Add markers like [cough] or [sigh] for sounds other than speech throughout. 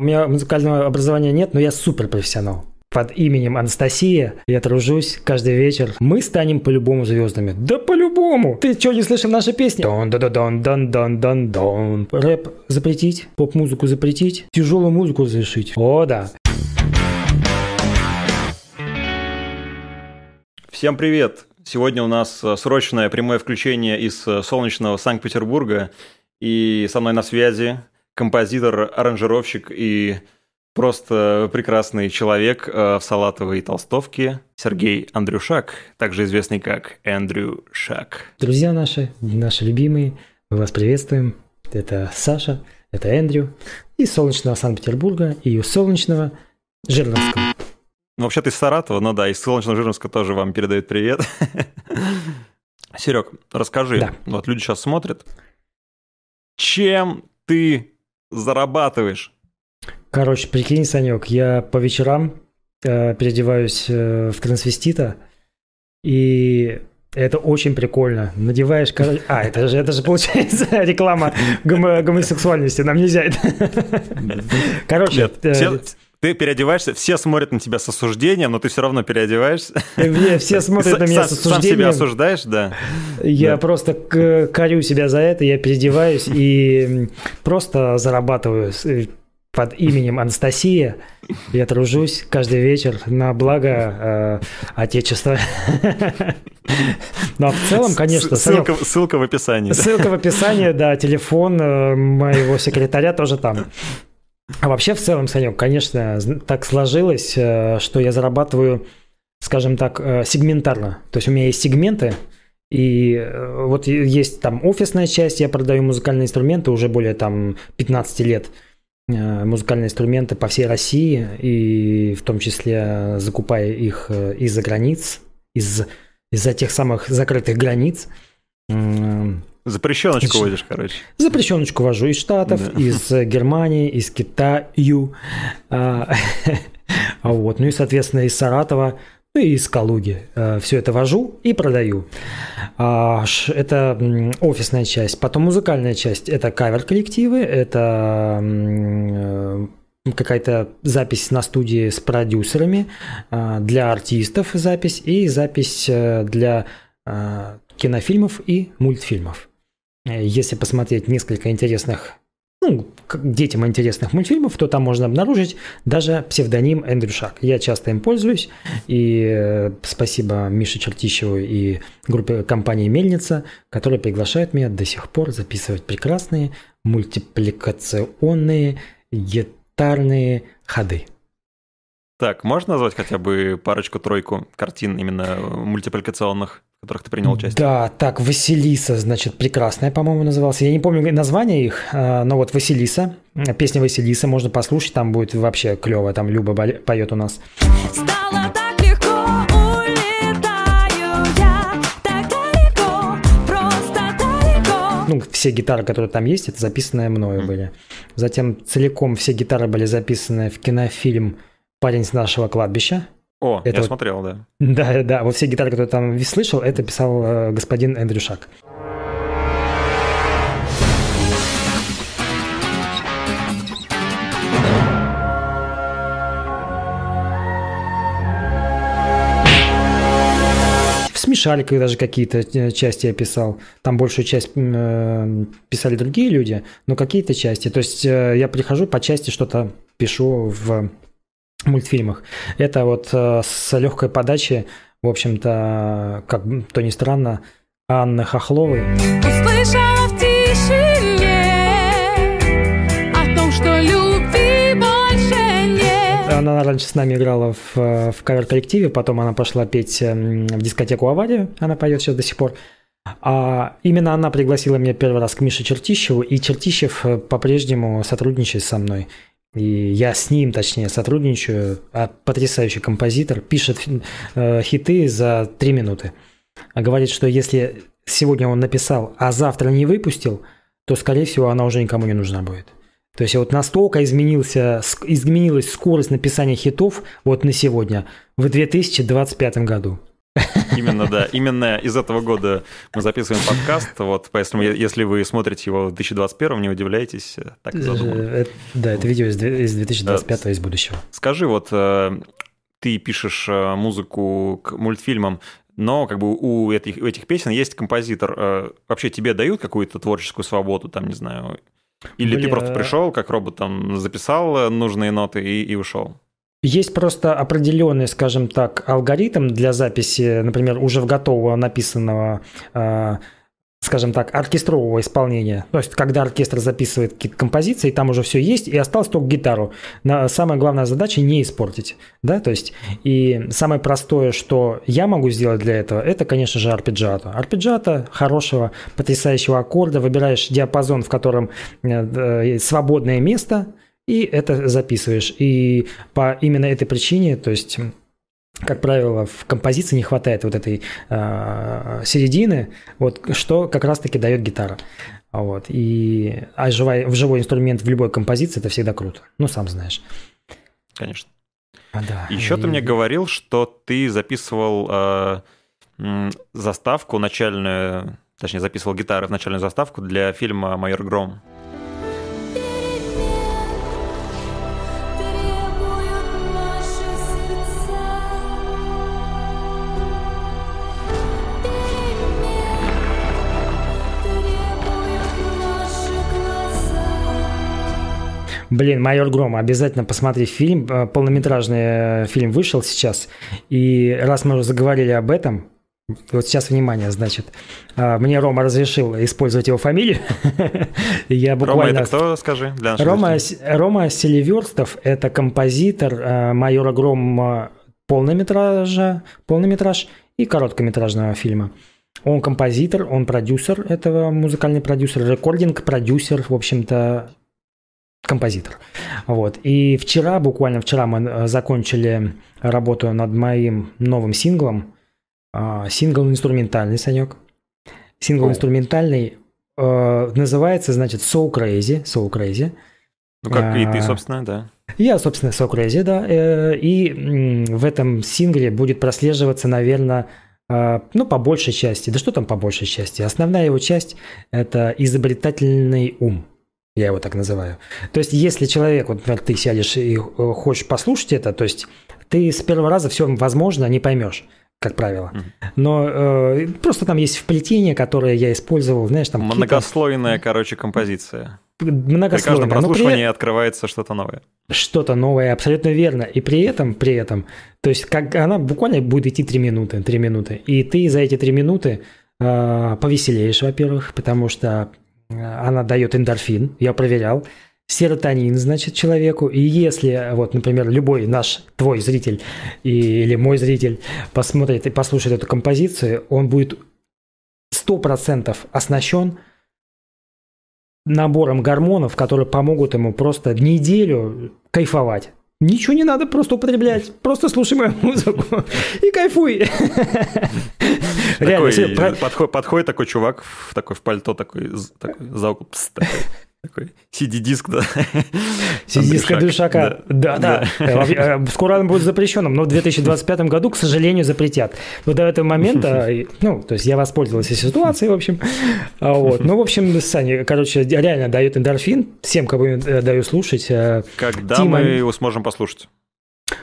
У меня музыкального образования нет, но я суперпрофессионал. Под именем Анастасия я тружусь каждый вечер. Мы станем по-любому звездами. Да по-любому! Ты что, не слышал наши песни? дон да да дон дон дон дон дон Рэп запретить, поп-музыку запретить, тяжелую музыку разрешить. О, да. Всем привет! Сегодня у нас э, срочное прямое включение из э, солнечного Санкт-Петербурга. И со мной на связи композитор, аранжировщик и Просто прекрасный человек э, в салатовой толстовке Сергей Андрюшак, также известный как Эндрю Шак. Друзья наши, наши любимые, мы вас приветствуем. Это Саша, это Эндрю из солнечного Санкт-Петербурга и из солнечного Жирновского. Ну, вообще ты из Саратова, ну да, из солнечного Жирновска тоже вам передают привет. [laughs] Серег, расскажи, да. вот люди сейчас смотрят, чем ты зарабатываешь? Короче, прикинь, Санек, я по вечерам э, переодеваюсь э, в трансвестита, и это очень прикольно. Надеваешь... А, это же, это же получается [laughs] реклама гомо- гомосексуальности. Нам нельзя это. Короче... Нет, э, все, ты переодеваешься, все смотрят на тебя с осуждением, но ты все равно переодеваешься. Э, все смотрят на меня с осуждением. Сам себя осуждаешь, да. Я да. просто корю себя за это, я переодеваюсь и просто зарабатываю под именем Анастасия. Я тружусь каждый вечер на благо э, Отечества. Ну, а в целом, конечно... Ссылка, ссылка в описании. Ссылка в описании, да. Телефон э, моего секретаря тоже там. А вообще, в целом, Санек, конечно, так сложилось, э, что я зарабатываю, скажем так, э, сегментарно. То есть у меня есть сегменты, и вот есть там офисная часть, я продаю музыкальные инструменты уже более там 15 лет – Э, музыкальные инструменты по всей России, и в том числе закупая их э, из-за границ, из, из-за тех самых закрытых границ. Запрещеночку из... возишь, короче. Запрещеночку вожу из Штатов, да. из Германии, из Китая. [laughs] А, вот. Ну и, соответственно, из Саратова ну и из Калуги. Э, Все это вожу и продаю. А, это офисная часть. Потом музыкальная часть. Это кавер-коллективы, это э, какая-то запись на студии с продюсерами, э, для артистов запись и запись для кинофильмов и мультфильмов. Если посмотреть несколько интересных ну, детям интересных мультфильмов, то там можно обнаружить даже псевдоним Эндрю Шак. Я часто им пользуюсь, и э, спасибо Мише Чертищеву и группе компании «Мельница», которые приглашают меня до сих пор записывать прекрасные мультипликационные гитарные ходы. Так, можно назвать хотя бы парочку-тройку картин именно мультипликационных? В которых ты принял участие. Да, так, Василиса, значит, прекрасная, по-моему, назывался. Я не помню название их, а, но вот Василиса, песня Василиса, можно послушать, там будет вообще клево, там Люба поет у нас. Стало так легко, улетаю я, так далеко, просто далеко. Ну, все гитары, которые там есть, это записанные мною были. Затем целиком все гитары были записаны в кинофильм «Парень с нашего кладбища», о, это я вот, смотрел, да. Да, да, вот все гитары, которые там слышал, это писал э, господин Эндрю Шак. Смешаликах даже какие-то э, части я писал. Там большую часть э, писали другие люди, но какие-то части. То есть э, я прихожу по части что-то пишу в мультфильмах. Это вот э, с легкой подачи, в общем-то, как то ни странно, Анны Хохловой. Услышала в тишине о том, что любви больше нет. Она раньше с нами играла в, в кавер-коллективе, потом она пошла петь эм, в дискотеку «Авария», она поет сейчас до сих пор. А именно она пригласила меня первый раз к Мише Чертищеву, и Чертищев э, по-прежнему сотрудничает со мной. И я с ним, точнее, сотрудничаю. А потрясающий композитор пишет э, хиты за три минуты. А говорит, что если сегодня он написал, а завтра не выпустил, то, скорее всего, она уже никому не нужна будет. То есть вот настолько изменился, изменилась скорость написания хитов вот на сегодня, в 2025 году. Именно, да. Именно из этого года мы записываем подкаст. Вот, поэтому, если вы смотрите его в 2021, не удивляйтесь, так задумано. Да, это видео из 2025, из будущего. Скажи, вот ты пишешь музыку к мультфильмам, но как бы у этих, у этих песен есть композитор. Вообще тебе дают какую-то творческую свободу, там, не знаю, или Бля... ты просто пришел, как робот, там записал нужные ноты и, и ушел? Есть просто определенный, скажем так, алгоритм для записи, например, уже в готового написанного а, скажем так, оркестрового исполнения. То есть, когда оркестр записывает какие-то композиции, там уже все есть, и осталось только гитару. Но самая главная задача не испортить. Да? То есть, и самое простое, что я могу сделать для этого, это, конечно же, арпеджиато. Арпеджиато хорошего, потрясающего аккорда, выбираешь диапазон, в котором э, э, свободное место, и это записываешь. И по именно этой причине, то есть как правило, в композиции не хватает вот этой э, середины, вот что как раз-таки дает гитара. Вот. И, а живой, в живой инструмент в любой композиции это всегда круто. Ну, сам знаешь. Конечно. А, да. Еще и... ты мне говорил, что ты записывал э, заставку начальную, точнее, записывал гитары в начальную заставку для фильма «Майор Гром». Блин, «Майор Гром», обязательно посмотри фильм. Э, полнометражный э, фильм вышел сейчас. И раз мы уже заговорили об этом, вот сейчас внимание, значит. Э, мне Рома разрешил использовать его фамилию. [laughs] Я буквально... Рома это кто, скажи, для Рома, Рома Селиверстов – это композитор «Майора Грома» полнометража, полнометраж и короткометражного фильма. Он композитор, он продюсер этого, музыкальный продюсер, рекординг-продюсер, в общем-то, композитор. Вот. И вчера, буквально вчера мы э, закончили работу над моим новым синглом. А, сингл инструментальный, Санек. Сингл oh. инструментальный э, называется, значит, So Crazy. So Crazy. Ну, как и ты, а, собственно, да. Я, собственно, So Crazy, да. Э, и в этом сингле будет прослеживаться, наверное, ну, по большей части. Да что там по большей части? Основная его часть – это изобретательный ум. Я его так называю. То есть, если человек, вот, например, ты сядешь и э, хочешь послушать это, то есть ты с первого раза все, возможно, не поймешь как правило. Но э, просто там есть вплетение, которое я использовал, знаешь, там... Многослойная, короче, композиция. Многослойная. При каждом прослушивании при... открывается что-то новое. Что-то новое, абсолютно верно. И при этом, при этом, то есть как она буквально будет идти 3 минуты, 3 минуты. И ты за эти 3 минуты э, повеселеешь, во-первых, потому что она дает эндорфин, я проверял, серотонин, значит, человеку. И если, вот, например, любой наш, твой зритель или мой зритель посмотрит и послушает эту композицию, он будет 100% оснащен набором гормонов, которые помогут ему просто неделю кайфовать. Ничего не надо просто употреблять. Просто слушай мою музыку и кайфуй. [laughs] Реально, подходит такой чувак в такой в пальто такой, за такой, такой CD-диск, да. [laughs] CD-диск Душака. Да, да. да. Э, скоро он будет запрещенным, но в 2025 году, к сожалению, запретят. Но до этого момента, [laughs] ну, то есть я воспользовался ситуацией, в общем. А вот. Ну, в общем, Саня, короче, реально дает эндорфин. Всем, кого даю слушать. Э, Когда Тима... мы его сможем послушать?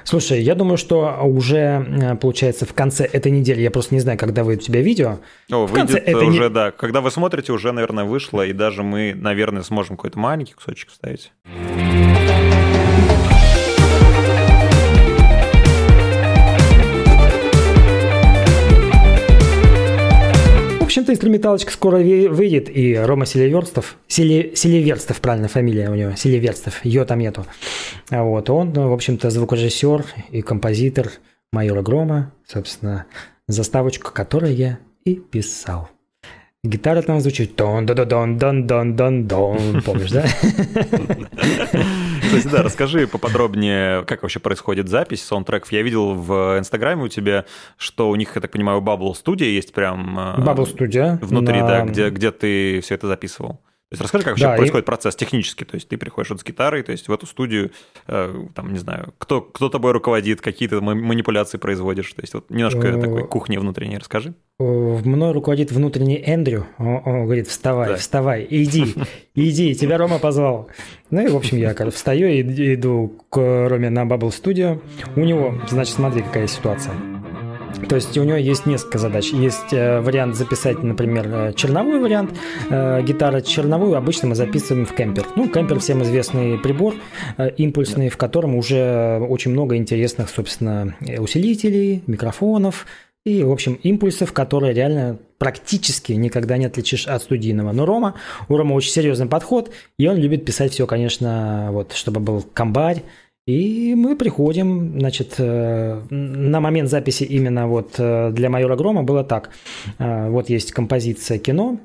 Слушай, я думаю, что уже, э, получается, в конце этой недели, я просто не знаю, когда выйдет у тебя видео. О, в выйдет конце уже, не... да. Когда вы смотрите, уже, наверное, вышло, и даже мы, наверное, сможем какой-то маленький кусочек вставить. Общем-то, инструменталочка скоро выйдет, и Рома Селиверстов, Сели, Селиверстов, правильно фамилия у него, Селиверстов, ее там нету. Вот, он, в общем-то, звукорежиссер и композитор майора Грома, собственно, заставочку, которую я и писал. Гитара там звучит дон дон дон дон дон дон дон помнишь, да? Кстати, да, расскажи поподробнее, как вообще происходит запись саундтреков. Я видел в Инстаграме у тебя, что у них, я так понимаю, Bubble студия есть прям... Bubble студия. Внутри, да, где, где ты все это записывал. То есть расскажи, как вообще да, происходит и... процесс технически. То есть ты приходишь вот с гитарой, то есть в эту студию, э, там, не знаю, кто, кто тобой руководит, какие-то манипуляции производишь. То есть вот немножко э, такой кухни внутренней расскажи. Мной руководит внутренний Эндрю. Он, он говорит, вставай, да. вставай, иди, [laughs] иди, тебя Рома позвал. Ну и, в общем, я встаю и иду к Роме на Bubble Studio. У него, значит, смотри, какая ситуация. То есть у него есть несколько задач. Есть э, вариант записать, например, э, черновой вариант. Э, гитара черновую обычно мы записываем в кемпер. Ну, кемпер всем известный прибор импульсный, в котором уже очень много интересных, собственно, усилителей, микрофонов, и, в общем, импульсов, которые реально практически никогда не отличишь от студийного. Но Рома, у Рома очень серьезный подход, и он любит писать все, конечно, вот, чтобы был комбарь, и мы приходим, значит, э, на момент записи именно вот э, для майора Грома было так. Э, вот есть композиция кино,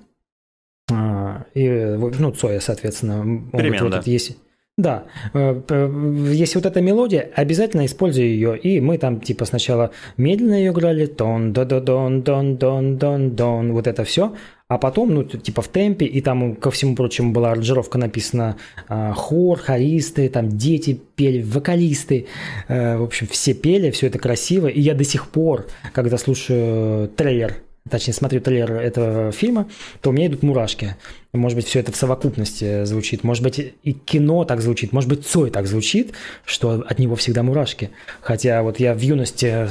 и, ну, Цоя, соответственно. Перемен, вот, да. Вот есть, да, если вот эта мелодия, обязательно используй ее, и мы там типа сначала медленно ее играли, тон, до до дон дон дон дон дон вот это все, а потом, ну, типа в темпе, и там, ко всему прочему, была аранжировка написана э, хор, хористы, там дети пели, вокалисты, э, в общем, все пели, все это красиво, и я до сих пор, когда слушаю трейлер точнее, смотрю трейлер этого фильма, то у меня идут мурашки. Может быть, все это в совокупности звучит. Может быть, и кино так звучит. Может быть, Цой так звучит, что от него всегда мурашки. Хотя вот я в юности,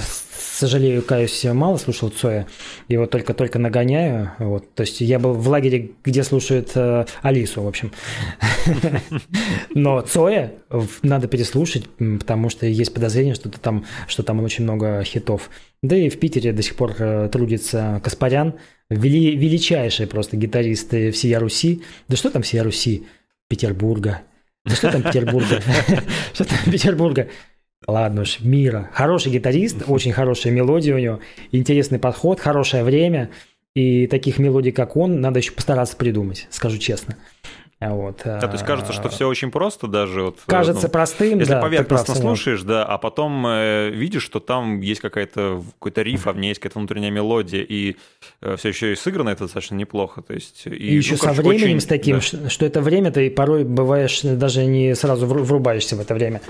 сожалею, каюсь, мало слушал Цоя. Его только-только нагоняю. Вот. То есть я был в лагере, где слушают э, Алису, в общем. [laughs] Но Цоя надо переслушать, потому что есть подозрение, что там, что там очень много хитов. Да и в Питере до сих пор э, трудится Каспарян, вели, величайший просто гитарист всея Руси. Да что там всея Руси? Петербурга. Да что там Петербурга? [laughs] Что там Петербурга? Ладно уж, мира. Хороший гитарист, очень хорошая мелодия у него, интересный подход, хорошее время. И таких мелодий, как он, надо еще постараться придумать, скажу честно. Вот. Да, то есть кажется, что все очень просто даже. Вот, кажется ну, простым, Если да, поверхностно слушаешь, да, а потом э, видишь, что там есть какая-то какой-то риф, а в ней есть какая-то внутренняя мелодия, и э, все еще и сыграно это достаточно неплохо. То есть, и, и еще ну, со временем очень, с таким, да. что, что это время ты порой бываешь даже не сразу врубаешься в это время.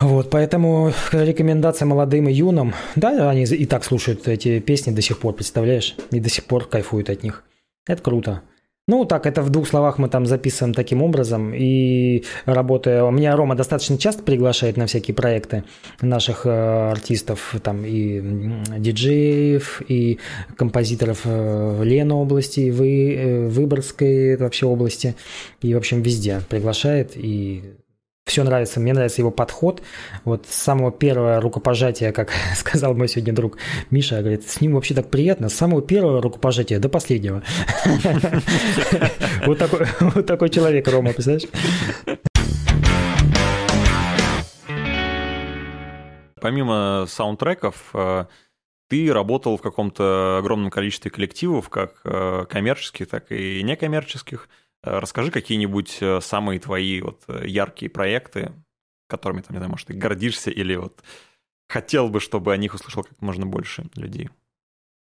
Вот, поэтому рекомендация молодым и юным, да, они и так слушают эти песни до сих пор, представляешь, и до сих пор кайфуют от них. Это круто. Ну, так, это в двух словах мы там записываем таким образом. И работая... У меня Рома достаточно часто приглашает на всякие проекты наших э, артистов, там и диджеев, и композиторов э, в Ленобласти, в э, Выборгской вообще области. И, в общем, везде приглашает. И все нравится, мне нравится его подход. Вот с самого первого рукопожатия, как [laughs] сказал мой сегодня друг Миша, говорит, с ним вообще так приятно, с самого первого рукопожатия до последнего. [laughs] Вот такой, человек, Рома, представляешь? Помимо саундтреков, э, ты работал в каком-то огромном количестве коллективов, как э, коммерческих, так и некоммерческих. Э, расскажи какие-нибудь э, самые твои вот э, яркие проекты, которыми, там, не знаю, может, ты гордишься или вот хотел бы, чтобы о них услышал как можно больше людей.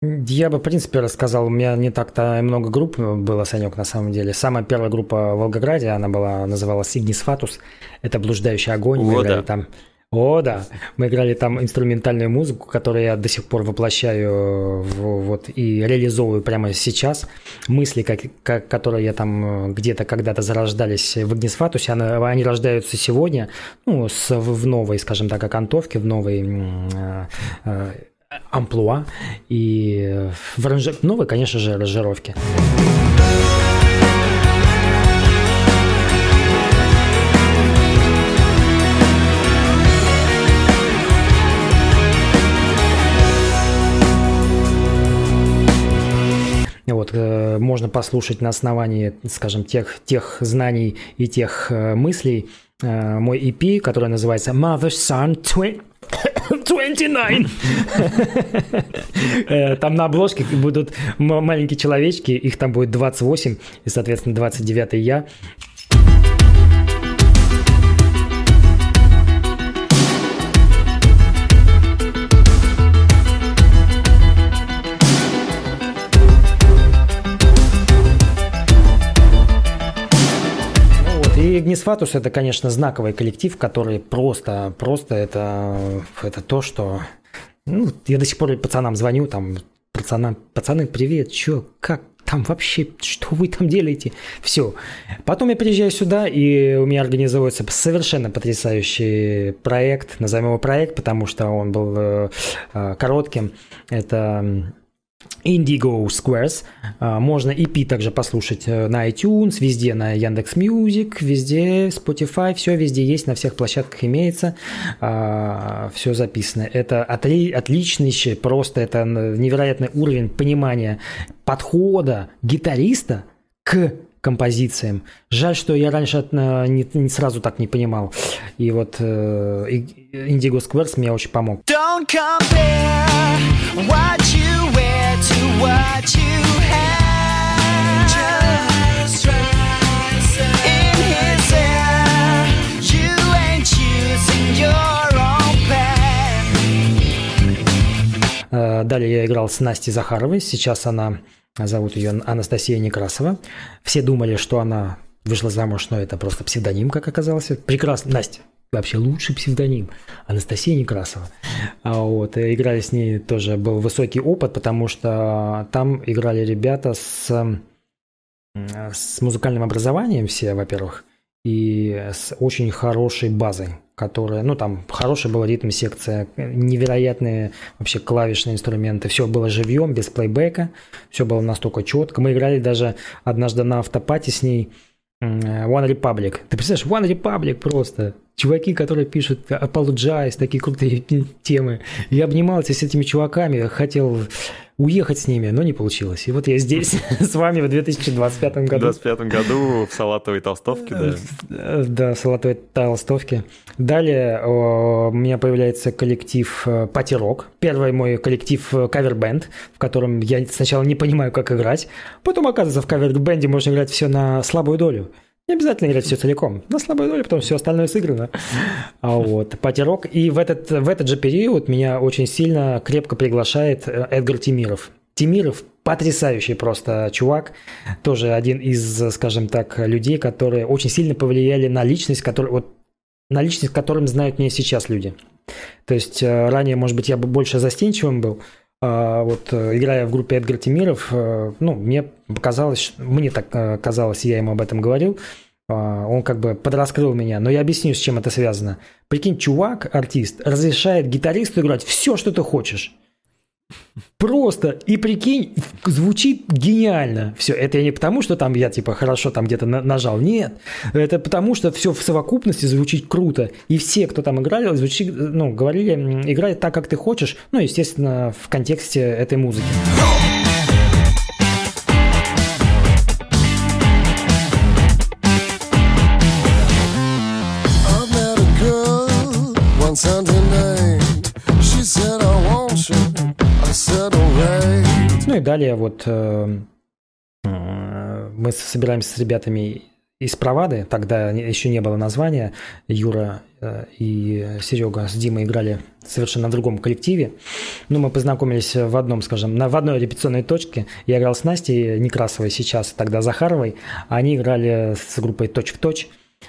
Я бы, в принципе, рассказал. У меня не так-то много групп было, Санек, на самом деле. Самая первая группа в Волгограде, она была, называлась Игнис Фатус. Это «Блуждающий огонь». О, Мы играли да. там о, да. Мы играли там инструментальную музыку, которую я до сих пор воплощаю в, вот, и реализовываю прямо сейчас. Мысли, как, как, которые я там э, где-то когда-то зарождались в Игнисфатусе, они рождаются сегодня, ну, с, в новой, скажем так, окантовке, в новой э, э, амплуа и в ранжи... новой, конечно же, аранжировке. Можно послушать на основании, скажем, тех, тех знаний и тех э, мыслей э, мой EP, который называется Mother's Son 29. Там на обложке будут маленькие человечки, их там будет 28, и, соответственно, 29 я. Фатус это, конечно, знаковый коллектив, который просто, просто это, это то, что... Ну, я до сих пор пацанам звоню, там, пацанам, пацаны, привет, чё, как, там вообще, что вы там делаете? Все. Потом я приезжаю сюда, и у меня организовывается совершенно потрясающий проект, назовем его проект, потому что он был э, э коротким. Это Indigo Squares. А, можно EP также послушать э, на iTunes, везде на Яндекс Music, везде Spotify, все везде есть, на всех площадках имеется, а, все записано. Это отли, отличнейший, просто это невероятный уровень понимания подхода гитариста к композициям. Жаль, что я раньше э, не, не сразу так не понимал. И вот э, Indigo Squares мне очень помог. Don't compare what you wear далее я играл с Настей Захаровой. Сейчас она Зовут ее Анастасия Некрасова. Все думали, что она вышла замуж, но это просто псевдоним, как оказалось. Прекрасно. Настя, вообще лучший псевдоним. Анастасия Некрасова. А вот, и играли с ней тоже был высокий опыт, потому что там играли ребята с, с музыкальным образованием все, во-первых, и с очень хорошей базой которая, ну там хорошая была ритм-секция, невероятные вообще клавишные инструменты, все было живьем, без плейбека, все было настолько четко. Мы играли даже однажды на автопате с ней One Republic. Ты представляешь, One Republic просто. Чуваки, которые пишут Apologize, такие крутые [laughs] темы. Я обнимался с этими чуваками, хотел уехать с ними, но не получилось. И вот я здесь [laughs] [laughs] с вами в 2025 году. В 2025 году в салатовой толстовке, да? [laughs] Да, в салатовой толстовке. Далее у меня появляется коллектив э, Патирок. Первый мой коллектив э, кавер-бенд, в котором я сначала не понимаю, как играть. Потом, оказывается, в кавер-бенде можно играть все на слабую долю. Не обязательно играть все целиком. На слабую долю, потом все остальное сыграно. А вот, потерок. И в этот, в этот же период меня очень сильно, крепко приглашает э, Эдгар Тимиров. Тимиров потрясающий просто чувак, тоже один из, скажем так, людей, которые очень сильно повлияли на личность, который, вот, на личность, которым знают меня сейчас люди. То есть э, ранее, может быть, я бы больше застенчивым был, а вот э, играя в группе Эдгар Тимиров, ну, мне показалось, мне так казалось, я ему об этом говорил, он как бы подраскрыл меня, но я объясню, с чем это связано. Прикинь, чувак, артист, разрешает гитаристу играть все, что ты хочешь. Просто, и прикинь, звучит гениально. Все, это не потому, что там я типа хорошо там где-то на- нажал. Нет, это потому, что все в совокупности звучит круто. И все, кто там играли, звучит, ну, говорили, играй так, как ты хочешь. Ну, естественно, в контексте этой музыки. Далее вот э, э, мы собираемся с ребятами из Провады, тогда еще не было названия, Юра э, и Серега с Димой играли совершенно на другом коллективе. Ну, мы познакомились в одном, скажем, на, в одной репетиционной точке. Я играл с Настей Некрасовой сейчас, тогда Захаровой. Они играли с группой «Точь в точь»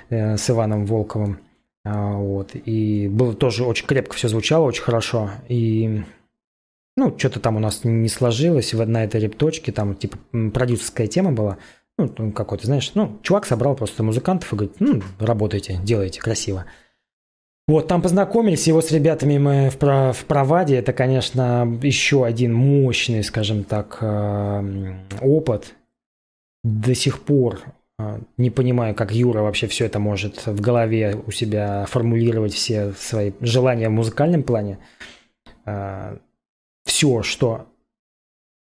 с Иваном Волковым. А, вот. И было тоже очень крепко все звучало, очень хорошо. И ну, что-то там у нас не сложилось на этой репточке, там, типа, продюсерская тема была. Ну, какой-то, знаешь, ну, чувак собрал просто музыкантов и говорит, ну, работайте, делайте, красиво. Вот, там познакомились, его с ребятами мы в, про, в Проваде, это, конечно, еще один мощный, скажем так, э, опыт. До сих пор э, не понимаю, как Юра вообще все это может в голове у себя формулировать все свои желания в музыкальном плане э, все, что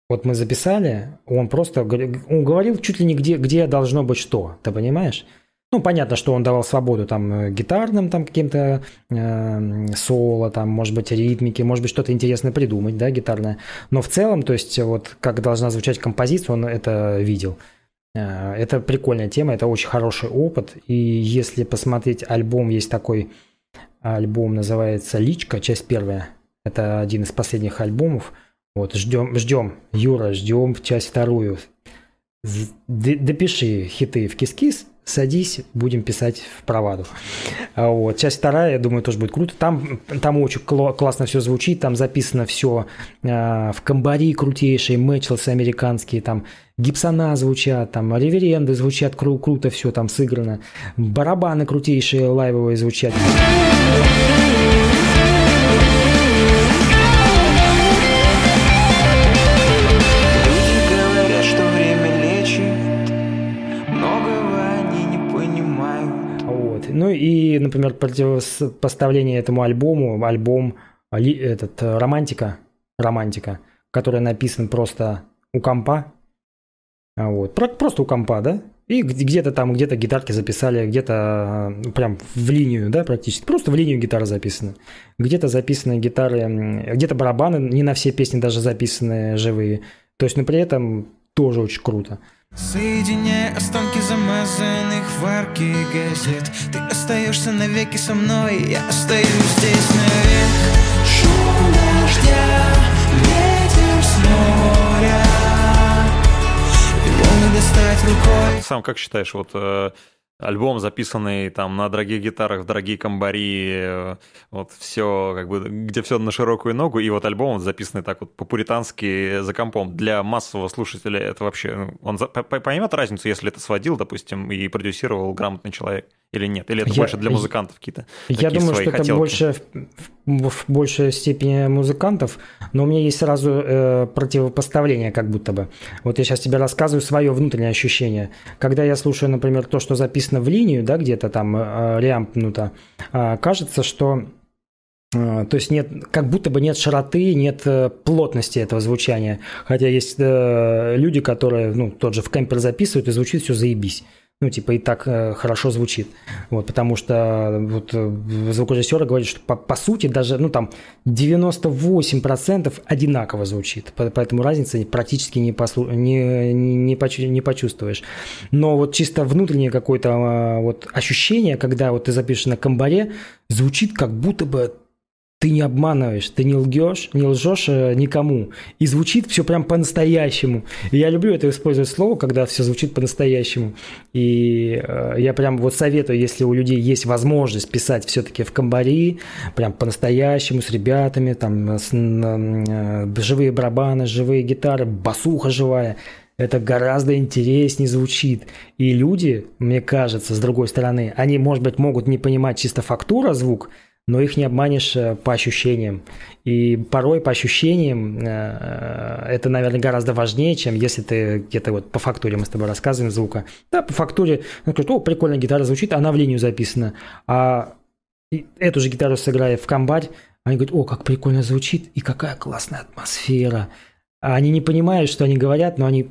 вот мы записали, он просто он говорил чуть ли не где, где должно быть что, ты понимаешь? Ну, понятно, что он давал свободу там э, гитарным там каким-то э, соло, там, может быть, ритмики, может быть, что-то интересное придумать, да, гитарное. Но в целом, то есть, вот как должна звучать композиция, он это видел. Э, это прикольная тема, это очень хороший опыт. И если посмотреть альбом, есть такой альбом, называется «Личка», часть первая. Это один из последних альбомов. Вот, ждем, ждем, Юра, ждем часть вторую. Допиши хиты в кис-кис, садись, будем писать в проваду. А вот. Часть вторая, я думаю, тоже будет круто. Там, там очень классно все звучит, там записано все э, в комбари крутейшие, мэтчлсы американские, там гипсона звучат, там реверенды звучат кру- круто, все там сыграно, барабаны крутейшие лайвовые звучат. И, например, противопоставление этому альбому, альбом этот романтика, романтика, который написан просто у компа, а вот, просто у компа, да, и где-то там, где-то гитарки записали, где-то ну, прям в линию, да, практически. Просто в линию гитары записаны. Где-то записаны гитары, где-то барабаны, не на все песни даже записаны живые. То есть, но при этом тоже очень круто. Соединяя останки замазанных в арке газет. Ты остаешься навеки со мной, я остаюсь здесь навек. Шум дождя, ветер с моря. Его не достать рукой. Сам как считаешь, вот э, альбом, записанный там на дорогих гитарах, в дорогие комбари, э, вот все, как бы, где все на широкую ногу, и вот альбом записанный так вот по-пуритански за компом. Для массового слушателя это вообще, ну, он поймет разницу, если это сводил, допустим, и продюсировал грамотный человек? или нет? Или это я, больше для музыкантов какие-то? Я думаю, что хотелки? это больше в, в большей степени музыкантов, но у меня есть сразу э, противопоставление, как будто бы. Вот я сейчас тебе рассказываю свое внутреннее ощущение. Когда я слушаю, например, то, что записано в линию, да, где-то там э, реампнуто, э, кажется, что э, то есть нет, как будто бы нет широты, нет э, плотности этого звучания. Хотя есть э, люди, которые, ну, тот же в кемпер записывают, и звучит все заебись ну, типа, и так э, хорошо звучит. Вот, потому что вот э, звукорежиссеры говорят, что по, по сути даже, ну, там, 98% одинаково звучит. Поэтому разницы практически не, послу... не, не, почу... не почувствуешь. Но вот чисто внутреннее какое-то э, вот ощущение, когда вот ты запишешь на комбаре, звучит как будто бы ты не обманываешь, ты не лгешь, не лжешь э, никому. И звучит все прям по-настоящему. И я люблю это использовать слово, когда все звучит по-настоящему. И э, я прям вот советую, если у людей есть возможность писать все-таки в комбари, прям по-настоящему, с ребятами, там, с, э, живые барабаны, живые гитары, басуха живая, это гораздо интереснее звучит. И люди, мне кажется, с другой стороны, они, может быть, могут не понимать чисто фактура звук, но их не обманешь э, по ощущениям. И порой по ощущениям э, это, наверное, гораздо важнее, чем если ты где-то вот по фактуре мы с тобой рассказываем звука. Да, по фактуре, он говорит, о, прикольная гитара звучит, она в линию записана. А эту же гитару сыграя в комбарь, они говорят, о, как прикольно звучит и какая классная атмосфера. А они не понимают, что они говорят, но они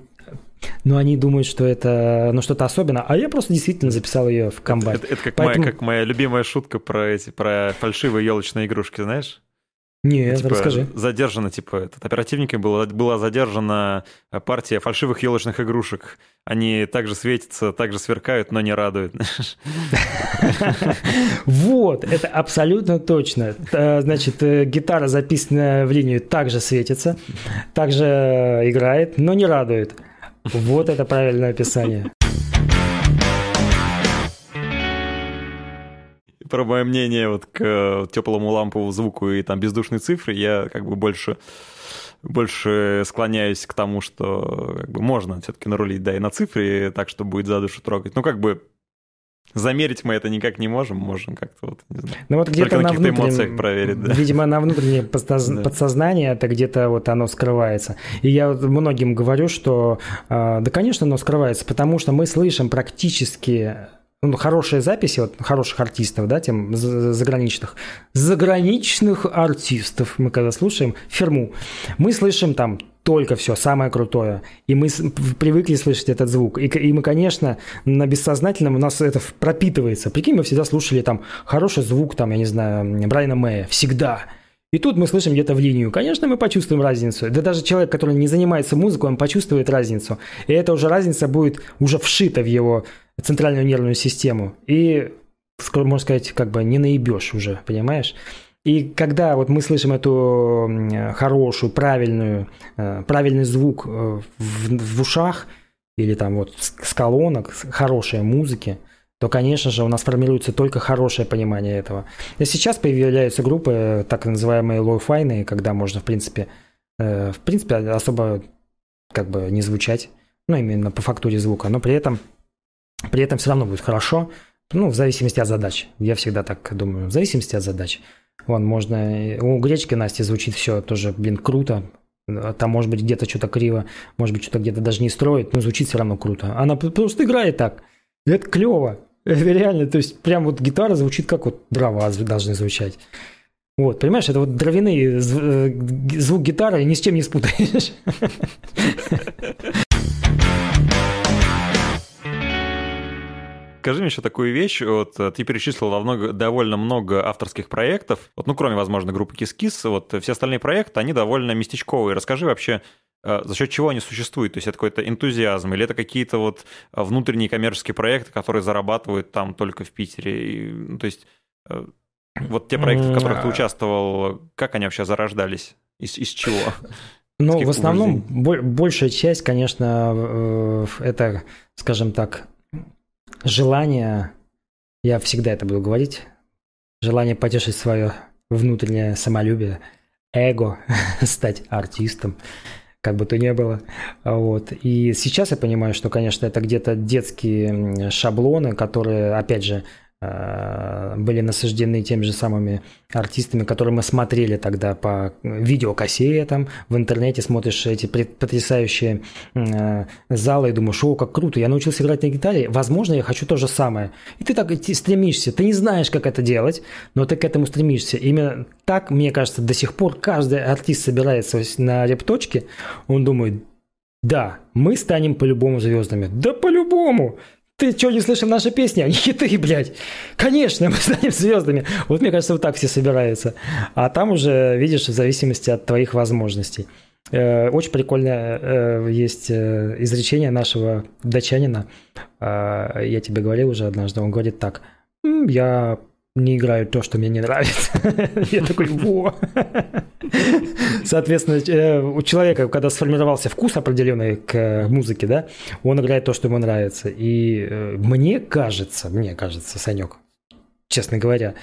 но они думают, что это ну, что-то особенное, а я просто действительно записал ее в комбайн. Это, это, это как, Поэтому... моя, как моя любимая шутка про эти про фальшивые елочные игрушки, знаешь? Нет, типа, расскажи. Задержана, типа, этот, оперативниками была, была задержана партия фальшивых елочных игрушек. Они также светятся, также сверкают, но не радуют. [laughs] Вот, это абсолютно точно. Значит, э, гитара, записанная в линию, также светится, также играет, но не радует. Вот это правильное описание. Про мое мнение вот к э, теплому ламповому звуку и там бездушной цифры я как бы больше больше склоняюсь к тому, что как бы можно все-таки нарулить, да, и на цифре так, что будет за душу трогать. Ну, как бы Замерить мы это никак не можем, можем как-то вот, не знаю. Ну вот где-то на, внутреннем, проверить, да. Видимо, на внутреннее подсознание это где-то вот оно скрывается. И я вот многим говорю, что а, да, конечно, оно скрывается, потому что мы слышим практически ну, хорошие записи вот хороших артистов, да, тем заграничных, заграничных артистов мы когда слушаем фирму, мы слышим там только все самое крутое. И мы привыкли слышать этот звук. И, и мы, конечно, на бессознательном у нас это пропитывается. Прикинь, мы всегда слушали там хороший звук, там, я не знаю, Брайана Мэя. Всегда. И тут мы слышим где-то в линию. Конечно, мы почувствуем разницу. Да даже человек, который не занимается музыкой, он почувствует разницу. И эта уже разница будет уже вшита в его центральную нервную систему. И, можно сказать, как бы не наебешь уже, понимаешь? И когда вот мы слышим эту хорошую, правильную, э, правильный звук э, в, в ушах, или там вот с колонок, хорошей музыки, то, конечно же, у нас формируется только хорошее понимание этого. И сейчас появляются группы, так называемые лоу-файные, когда можно, в принципе, э, в принципе, особо как бы не звучать, ну, именно по фактуре звука, но при этом, при этом все равно будет хорошо, ну, в зависимости от задач. Я всегда так думаю, в зависимости от задач. Вон, можно... У Гречки Насти звучит все тоже, блин, круто. Там, может быть, где-то что-то криво, может быть, что-то где-то даже не строит, но звучит все равно круто. Она просто играет так. Это клево. [laughs] Реально, то есть прям вот гитара звучит как вот дрова должны звучать. Вот, понимаешь, это вот дровяные э, звук гитары ни с чем не спутаешь. [laughs] Скажи мне еще такую вещь. Вот э, ты перечислил много, довольно много авторских проектов. Вот, ну, кроме, возможно, группы Кис-Кис, вот все остальные проекты, они довольно местечковые. Расскажи вообще, Э, за счет чего они существуют? То есть это какой-то энтузиазм или это какие-то вот э, внутренние коммерческие проекты, которые зарабатывают там только в Питере? И, ну, то есть э, вот те проекты, в которых ты участвовал, как они вообще зарождались? Из, из чего? Ну, в основном большая часть, конечно, это, скажем так, желание, я всегда это буду говорить, желание потешить свое внутреннее самолюбие, эго, [laughs] стать артистом как бы то ни было. Вот. И сейчас я понимаю, что, конечно, это где-то детские шаблоны, которые, опять же, были насаждены теми же самыми артистами, которые мы смотрели тогда по видеокассетам, в интернете смотришь эти потрясающие э, залы и думаешь, о, как круто, я научился играть на гитаре, возможно, я хочу то же самое. И ты так стремишься, ты не знаешь, как это делать, но ты к этому стремишься. Именно так, мне кажется, до сих пор каждый артист собирается на репточке, он думает, да, мы станем по-любому звездами. Да по-любому! Ты что, не слышал наши песни? Они хиты, блядь. Конечно, мы станем звездами. Вот мне кажется, вот так все собираются. А там уже, видишь, в зависимости от твоих возможностей. Э, очень прикольное э, есть э, изречение нашего дачанина. Я тебе говорил уже однажды. Он говорит так. Я не играю то, что мне не нравится. [laughs] Я такой, во. Соответственно, э, у человека, когда сформировался вкус определенный к музыке, да, он играет то, что ему нравится. И э, мне кажется, мне кажется, Санек, честно говоря,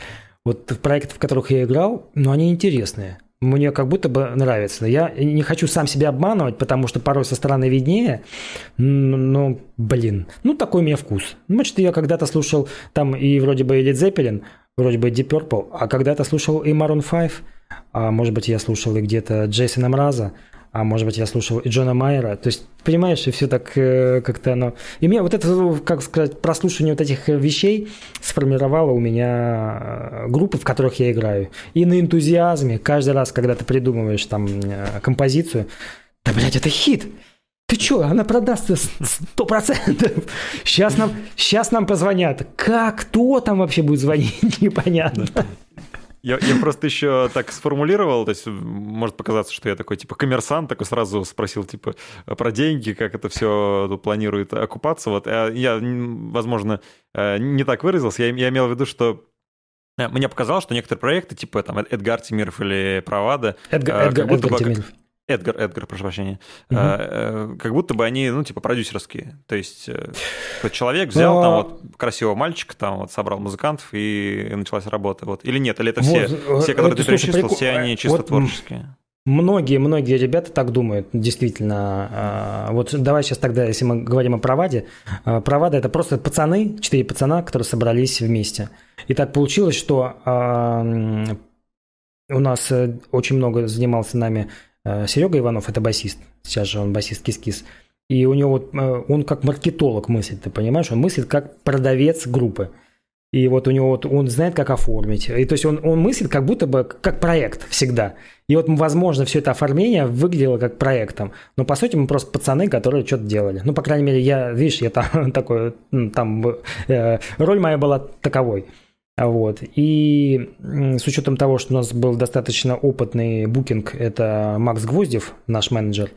вот проекты, в которых я играл, ну, они интересные. Мне как будто бы нравится. Я не хочу сам себя обманывать, потому что порой со стороны виднее. Но, блин, ну такой у меня вкус. Значит, я когда-то слушал там и вроде бы и Led Zeppelin, вроде бы Deep Purple, а когда-то слушал и Maroon 5, а может быть я слушал и где-то Джейсона Мраза, а может быть я слушал и Джона Майера. То есть, понимаешь, и все так э, как-то оно... И меня вот это, как сказать, прослушивание вот этих вещей сформировало у меня э, группы, в которых я играю. И на энтузиазме каждый раз, когда ты придумываешь там э, композицию, да, блядь, это хит! Ты что, она продастся сто процентов. Сейчас нам, сейчас нам позвонят. Как, кто там вообще будет звонить, [laughs] непонятно. Я, я просто еще так сформулировал, то есть может показаться, что я такой типа коммерсант, такой сразу спросил типа про деньги, как это все планирует окупаться. Вот а я, возможно, э, не так выразился. Я, я имел в виду, что э, мне показалось, что некоторые проекты, типа там Эдгар Тимиров или Правада, Эдгар, Эдгар, Эдгар бы, Тимиров. Эдгар, Эдгар, прошу прощения. Угу. А, как будто бы они, ну, типа, продюсерские. То есть э, человек взял там вот красивого мальчика, там вот собрал музыкантов и началась работа. Вот. Или нет, или это все, вот, все которые это, ты перечислил, прикол... все они чисто вот творческие? Многие, многие ребята так думают, действительно. А, вот давай сейчас тогда, если мы говорим о Проваде. А, Провада – это просто пацаны, четыре пацана, которые собрались вместе. И так получилось, что у нас э, очень много занимался нами Э, Серега Иванов это басист, сейчас же он басист Кис-Кис. И у него вот, э, он как маркетолог мыслит, ты понимаешь? Он мыслит как продавец группы. И вот у него вот он знает, как оформить. И то есть он, он мыслит как будто бы как проект всегда. И вот, возможно, все это оформление выглядело как проектом. Но, по сути, мы просто пацаны, которые что-то делали. Ну, по крайней мере, я, видишь, я там [laughs] такой, там, э, роль моя была таковой. Вот. И с учетом того, что у нас был достаточно опытный букинг, это Макс Гвоздев, наш менеджер,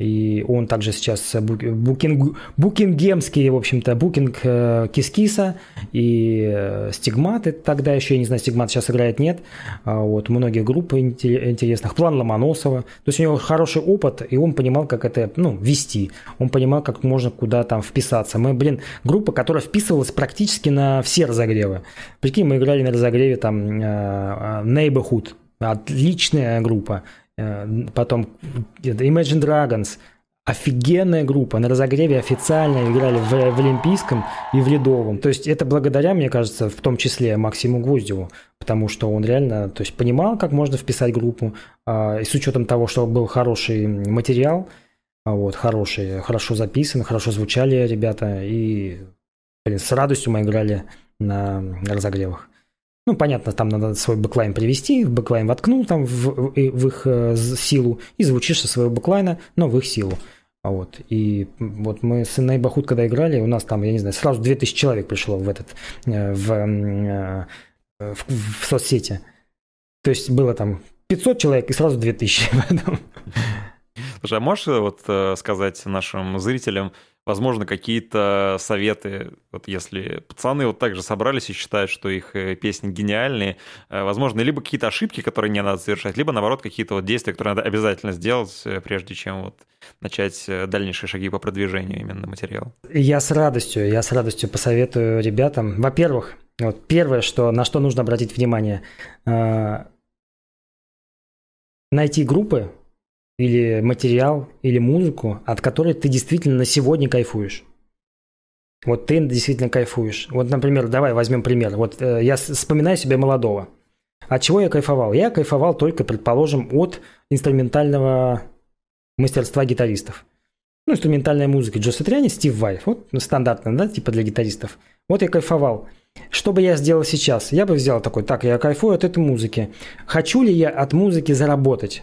и он также сейчас букинг, букингемский, в общем-то, букинг э, Кискиса и э, Стигматы тогда еще, я не знаю, Стигмат сейчас играет, нет. А вот, многие группы интересных. План Ломоносова. То есть у него хороший опыт, и он понимал, как это, ну, вести. Он понимал, как можно куда там вписаться. Мы, блин, группа, которая вписывалась практически на все разогревы. Прикинь, мы играли на разогреве там э, Neighborhood, отличная группа. Э, потом Imagine Dragons, офигенная группа. На разогреве официально играли в, в Олимпийском и в Ледовом. То есть это благодаря, мне кажется, в том числе Максиму Гвоздеву, потому что он реально то есть, понимал, как можно вписать группу, э, и с учетом того, что был хороший материал, а вот, хороший, хорошо записан, хорошо звучали ребята, и блин, с радостью мы играли на разогревах. Ну, понятно, там надо свой backline привести, backline воткнул там в, в их э, силу и звучишь со своего backline а, но в их силу. Вот, и вот мы с Инной когда играли, у нас там, я не знаю, сразу 2000 человек пришло в этот, э, в, э, в, в соцсети. То есть было там 500 человек и сразу 2000 в этом. Слушай, а можешь вот сказать нашим зрителям, возможно, какие-то советы, вот если пацаны вот так же собрались и считают, что их э, песни гениальные, э, возможно, либо какие-то ошибки, которые не надо совершать, либо, наоборот, какие-то вот действия, которые надо обязательно сделать, э, прежде чем вот начать дальнейшие шаги по продвижению именно материала. Я с радостью, я с радостью посоветую ребятам. Во-первых, вот первое, что, на что нужно обратить внимание, найти группы, или материал, или музыку, от которой ты действительно на сегодня кайфуешь. Вот ты действительно кайфуешь. Вот, например, давай возьмем пример. Вот э, я вспоминаю себя молодого. От чего я кайфовал? Я кайфовал только, предположим, от инструментального мастерства гитаристов. Ну, инструментальная музыка Джо Сатриани, Стив Вай. Вот ну, стандартно, да, типа для гитаристов. Вот я кайфовал. Что бы я сделал сейчас? Я бы взял такой, так, я кайфую от этой музыки. Хочу ли я от музыки заработать?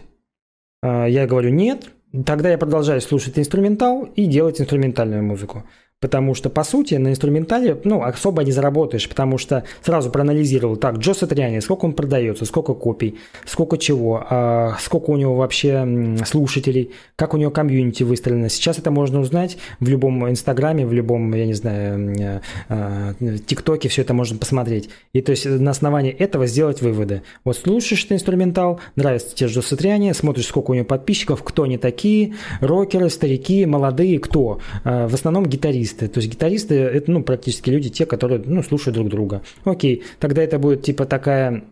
А, я говорю нет, тогда я продолжаю слушать инструментал и делать инструментальную музыку. Потому что, по сути, на инструментале ну, особо не заработаешь, потому что сразу проанализировал, так, Джо Сатриани, сколько он продается, сколько копий, сколько чего, а сколько у него вообще слушателей, как у него комьюнити выстроено. Сейчас это можно узнать в любом инстаграме, в любом, я не знаю, а, тиктоке, все это можно посмотреть. И то есть на основании этого сделать выводы. Вот слушаешь ты инструментал, нравится тебе Джо Сатриани, смотришь, сколько у него подписчиков, кто они такие, рокеры, старики, молодые, кто. А, в основном гитаристы гитаристы. То есть гитаристы – это ну, практически люди, те, которые ну, слушают друг друга. Окей, тогда это будет типа такая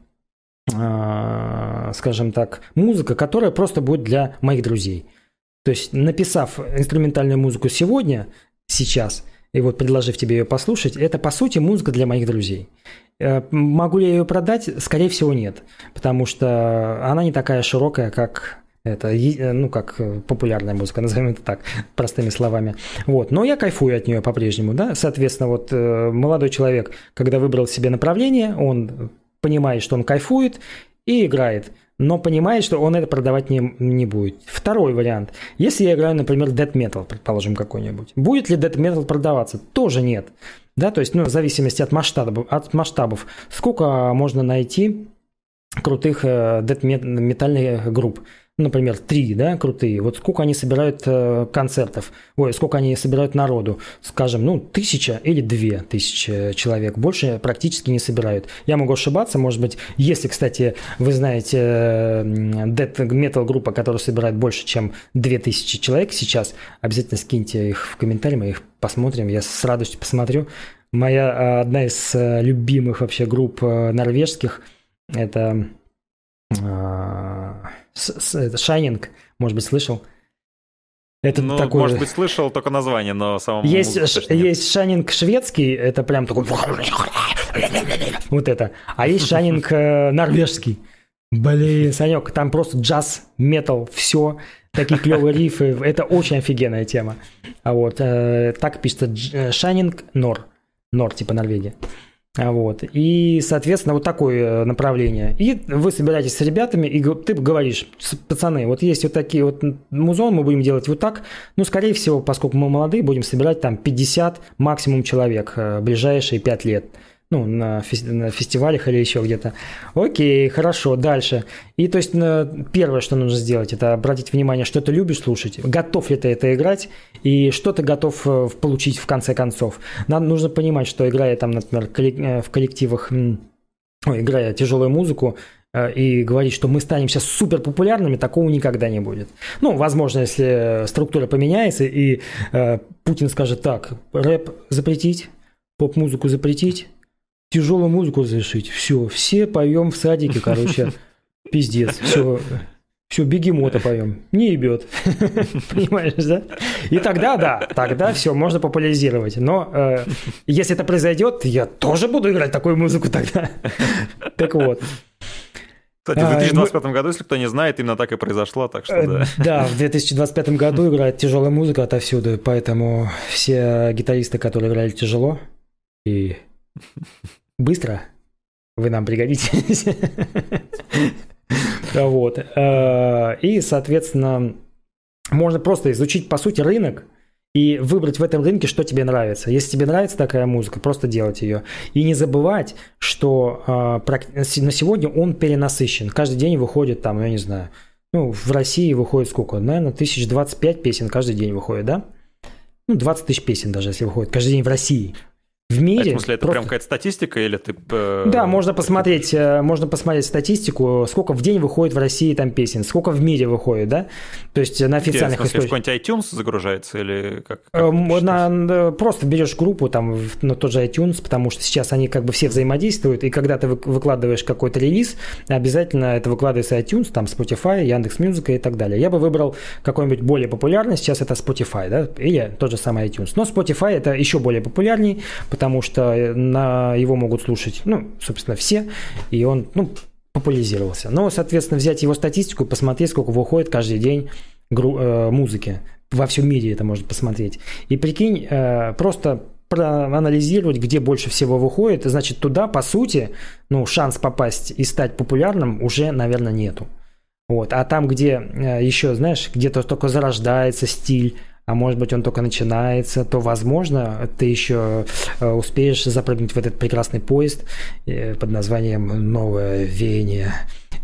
скажем так, музыка, которая просто будет для моих друзей. То есть, написав инструментальную музыку сегодня, сейчас, и вот предложив тебе ее послушать, это, по сути, музыка для моих друзей. Э, могу ли я ее продать? Скорее всего, нет, потому что она не такая широкая, как это, э, ну, как э, популярная музыка, [laughs] назовем это так, простыми словами. Вот. Но я кайфую от нее по-прежнему, да. Соответственно, вот э, молодой человек, когда выбрал себе направление, он понимает, что он кайфует и играет но понимает, что он это продавать не, не будет. Второй вариант. Если я играю, например, Dead Metal, предположим, какой-нибудь, будет ли Dead Metal продаваться? Тоже нет. Да, то есть, ну, в зависимости от масштабов, от масштабов сколько можно найти крутых Dead метальных групп например, три, да, крутые, вот сколько они собирают э, концертов, ой, сколько они собирают народу, скажем, ну, тысяча или две тысячи человек, больше практически не собирают. Я могу ошибаться, может быть, если, кстати, вы знаете э, death metal группа, которая собирает больше, чем две тысячи человек сейчас, обязательно скиньте их в комментарии, мы их посмотрим, я с радостью посмотрю. Моя э, одна из э, любимых вообще групп норвежских, это это Shining, может быть, слышал? Это ну, такой... может быть, слышал только название, но самому Есть, ш- есть Шайнинг шведский, это прям такой... Вот это. А есть Шайнинг э, норвежский. Блин, Санек, там просто джаз, метал, все, такие клевые рифы. Это очень офигенная тема. А вот, э, так пишется Shining Нор. Нор, типа Норвегия. Вот. И, соответственно, вот такое направление. И вы собираетесь с ребятами, и ты говоришь, пацаны, вот есть вот такие вот музон, мы будем делать вот так. Ну, скорее всего, поскольку мы молодые, будем собирать там 50 максимум человек э, ближайшие 5 лет. Ну, на, фес- на фестивалях или еще где-то. Окей, хорошо, дальше. И то есть первое, что нужно сделать, это обратить внимание, что ты любишь слушать, готов ли ты это играть, и что ты готов э, получить в конце концов. Нам нужно понимать, что играя там, например, э, в коллективах, играя тяжелую музыку, э, и говорить, что мы станем сейчас супер популярными, такого никогда не будет. Ну, возможно, если структура поменяется, и э, Путин скажет так, рэп запретить, поп-музыку запретить, тяжелую музыку разрешить. Все, все поем в садике, короче, [laughs] пиздец. Все, все, бегемота поем. Не ебет. [laughs] Понимаешь, да? И тогда, да, тогда все, можно популяризировать. Но э, если это произойдет, я тоже буду играть такую музыку тогда. [laughs] так вот. Кстати, в 2025 а, году, если кто не знает, именно так и произошло, так что э, да. Да, в 2025 году играет тяжелая музыка отовсюду, поэтому все гитаристы, которые играли тяжело и быстро, вы нам пригодитесь. Вот. Э, и, соответственно, можно просто изучить, по сути, рынок, и выбрать в этом рынке, что тебе нравится. Если тебе нравится такая музыка, просто делать ее. И не забывать, что э, на сегодня он перенасыщен. Каждый день выходит там, я не знаю, ну, в России выходит сколько? Наверное, тысяч двадцать пять песен каждый день выходит, да? Ну, 20 тысяч песен даже, если выходит каждый день в России в мире. А в смысле, это просто... прям какая-то статистика или ты... Да, можно посмотреть, э, можно посмотреть статистику, сколько в день выходит в России там песен, сколько в мире выходит, да? То есть на официальных источниках. какой-нибудь iTunes загружается или как? как э, на, просто берешь группу там на тот же iTunes, потому что сейчас они как бы все взаимодействуют, и когда ты выкладываешь какой-то релиз, обязательно это выкладывается iTunes, там Spotify, Яндекс Музыка и так далее. Я бы выбрал какой-нибудь более популярный, сейчас это Spotify, да, или тот же самый iTunes. Но Spotify это еще более популярный, потому что на его могут слушать, ну, собственно, все, и он, ну, популяризировался. Но, соответственно, взять его статистику и посмотреть, сколько выходит каждый день э, музыки. Во всем мире это можно посмотреть. И прикинь, э, просто проанализировать, где больше всего выходит, значит, туда, по сути, ну, шанс попасть и стать популярным уже, наверное, нету. Вот. А там, где э, еще, знаешь, где-то только зарождается стиль, а может быть он только начинается, то, возможно, ты еще э, успеешь запрыгнуть в этот прекрасный поезд э, под названием «Новое веяние»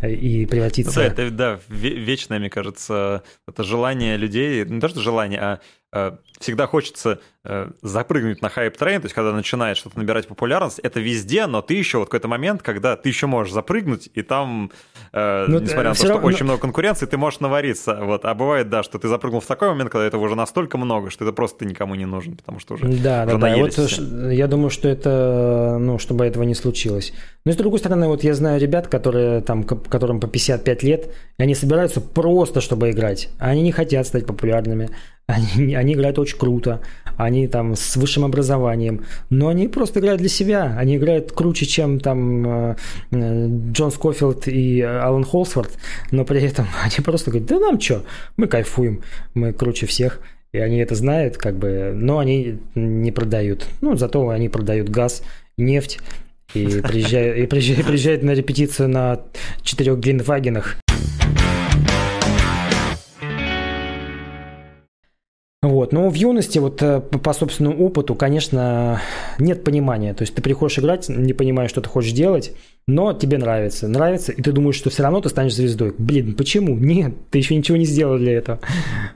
и превратиться... Да, это, да, вечное, мне кажется, это желание людей, не то что желание, а Э, всегда хочется э, запрыгнуть на hype train, то есть когда начинает что-то набирать популярность, это везде, но ты еще вот какой-то момент, когда ты еще можешь запрыгнуть, и там, э, ну, несмотря на то, равно... что очень много конкуренции, ты можешь навариться. Вот. А бывает, да, что ты запрыгнул в такой момент, когда этого уже настолько много, что это просто никому не нужен, потому что уже Да, уже да, да. Вот я думаю, что это, ну, чтобы этого не случилось. Но с другой стороны, вот я знаю ребят, которые там, которым по 55 лет, и они собираются просто, чтобы играть. Они не хотят стать популярными. Они, они играют очень круто, они там с высшим образованием, но они просто играют для себя, они играют круче, чем там э, э, Джон Скофилд и Алан Холсворт, но при этом [laughs] они просто говорят, да нам что, мы кайфуем, мы круче всех. И они это знают, как бы, но они не продают. Ну, зато они продают газ, нефть, и приезжают, и приезжают, приезжают на репетицию на четырех Глинвагенах. Вот. Но в юности, вот э, по собственному опыту, конечно, нет понимания. То есть ты приходишь играть, не понимая, что ты хочешь делать, но тебе нравится. Нравится, и ты думаешь, что все равно ты станешь звездой. Блин, почему? [laughs] Нет, ты еще ничего не сделал для этого.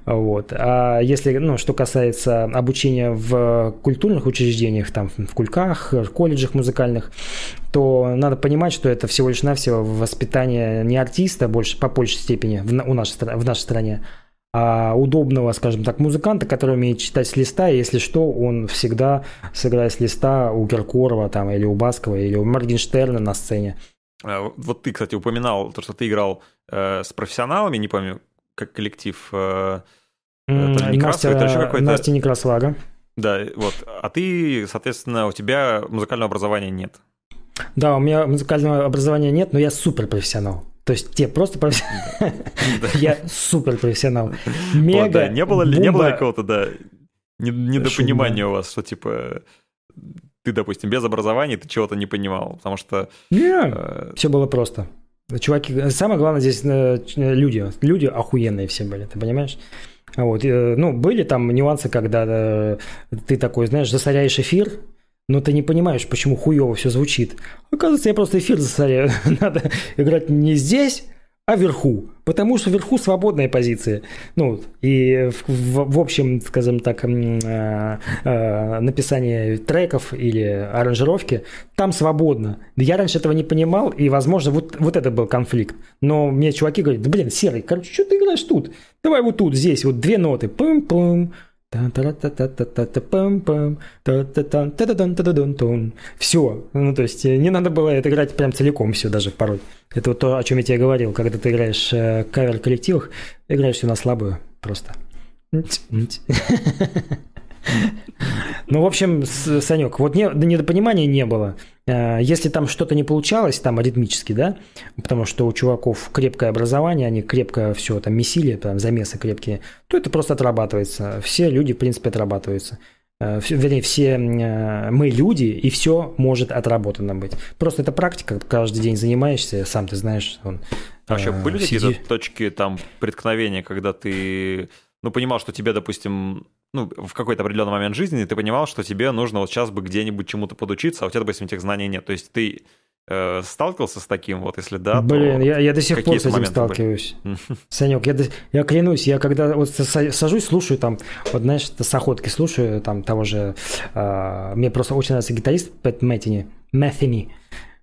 Вот. А если, ну, что касается обучения в культурных учреждениях, там, в кульках, колледжах музыкальных, то надо понимать, что это всего лишь навсего воспитание не артиста больше, по большей степени в, у нашей, в нашей стране, удобного, скажем так, музыканта, который умеет читать с листа, и если что, он всегда сыграет с листа у Киркорова там, или у Баскова, или у Моргенштерна на сцене. А, вот ты, кстати, упоминал то, что ты играл э, с профессионалами, не помню, как коллектив. Э, Некрасов, Настя, это еще какой-то... Настя Некрасвага. Да, вот. А ты, соответственно, у тебя музыкального образования нет. Да, у меня музыкального образования нет, но я супер профессионал. То есть те просто профессионал. [laughs] Я супер профессионал. Мега. Не было ли не было какого-то, да, недопонимания у вас, что типа ты, допустим, без образования ты чего-то не понимал, потому что... Не, э, все было просто. Чуваки, самое главное здесь э, люди. Люди охуенные все были, ты понимаешь? Вот, ну, были там нюансы, когда э, ты такой, знаешь, засоряешь эфир, но ты не понимаешь, почему хуево все звучит. Оказывается, я просто эфир засоряю. [laughs] Надо играть не здесь, а вверху. Потому что вверху свободная позиция. Ну, и в, в, в общем, скажем так, э, э, написание треков или аранжировки там свободно. Я раньше этого не понимал, и, возможно, вот, вот это был конфликт. Но мне чуваки говорят, да блин, Серый, короче, что ты играешь тут? Давай вот тут, здесь, вот две ноты. Пум-пум, все. Ну, то есть не надо было это играть прям целиком все даже порой. Это вот то, о чем я тебе говорил. Когда ты играешь в кавер-коллективах, играешь все на слабую просто. [laughs] Ну, в общем, Санек, вот не, недопонимания не было. Э, если там что-то не получалось, там аритмически, да, потому что у чуваков крепкое образование, они крепко все там месили, там замесы крепкие, то это просто отрабатывается. Все люди, в принципе, отрабатываются. Э, вернее, все э, мы люди, и все может отработано быть. Просто это практика, каждый день занимаешься, сам ты знаешь. Он, а вообще были какие-то точки там преткновения, когда ты ну, понимал, что тебе, допустим, ну, в какой-то определенный момент жизни ты понимал, что тебе нужно вот сейчас бы где-нибудь чему-то подучиться, а у тебя, допустим, этих знаний нет. То есть ты э, сталкивался с таким, вот если да, Блин, я, я до сих пор с этим сталкиваюсь. Санек, я, я клянусь, я когда вот сажусь, слушаю там, вот знаешь, с охотки слушаю там того же, э, мне просто очень нравится гитарист Пэт Мэттини, Мэттини,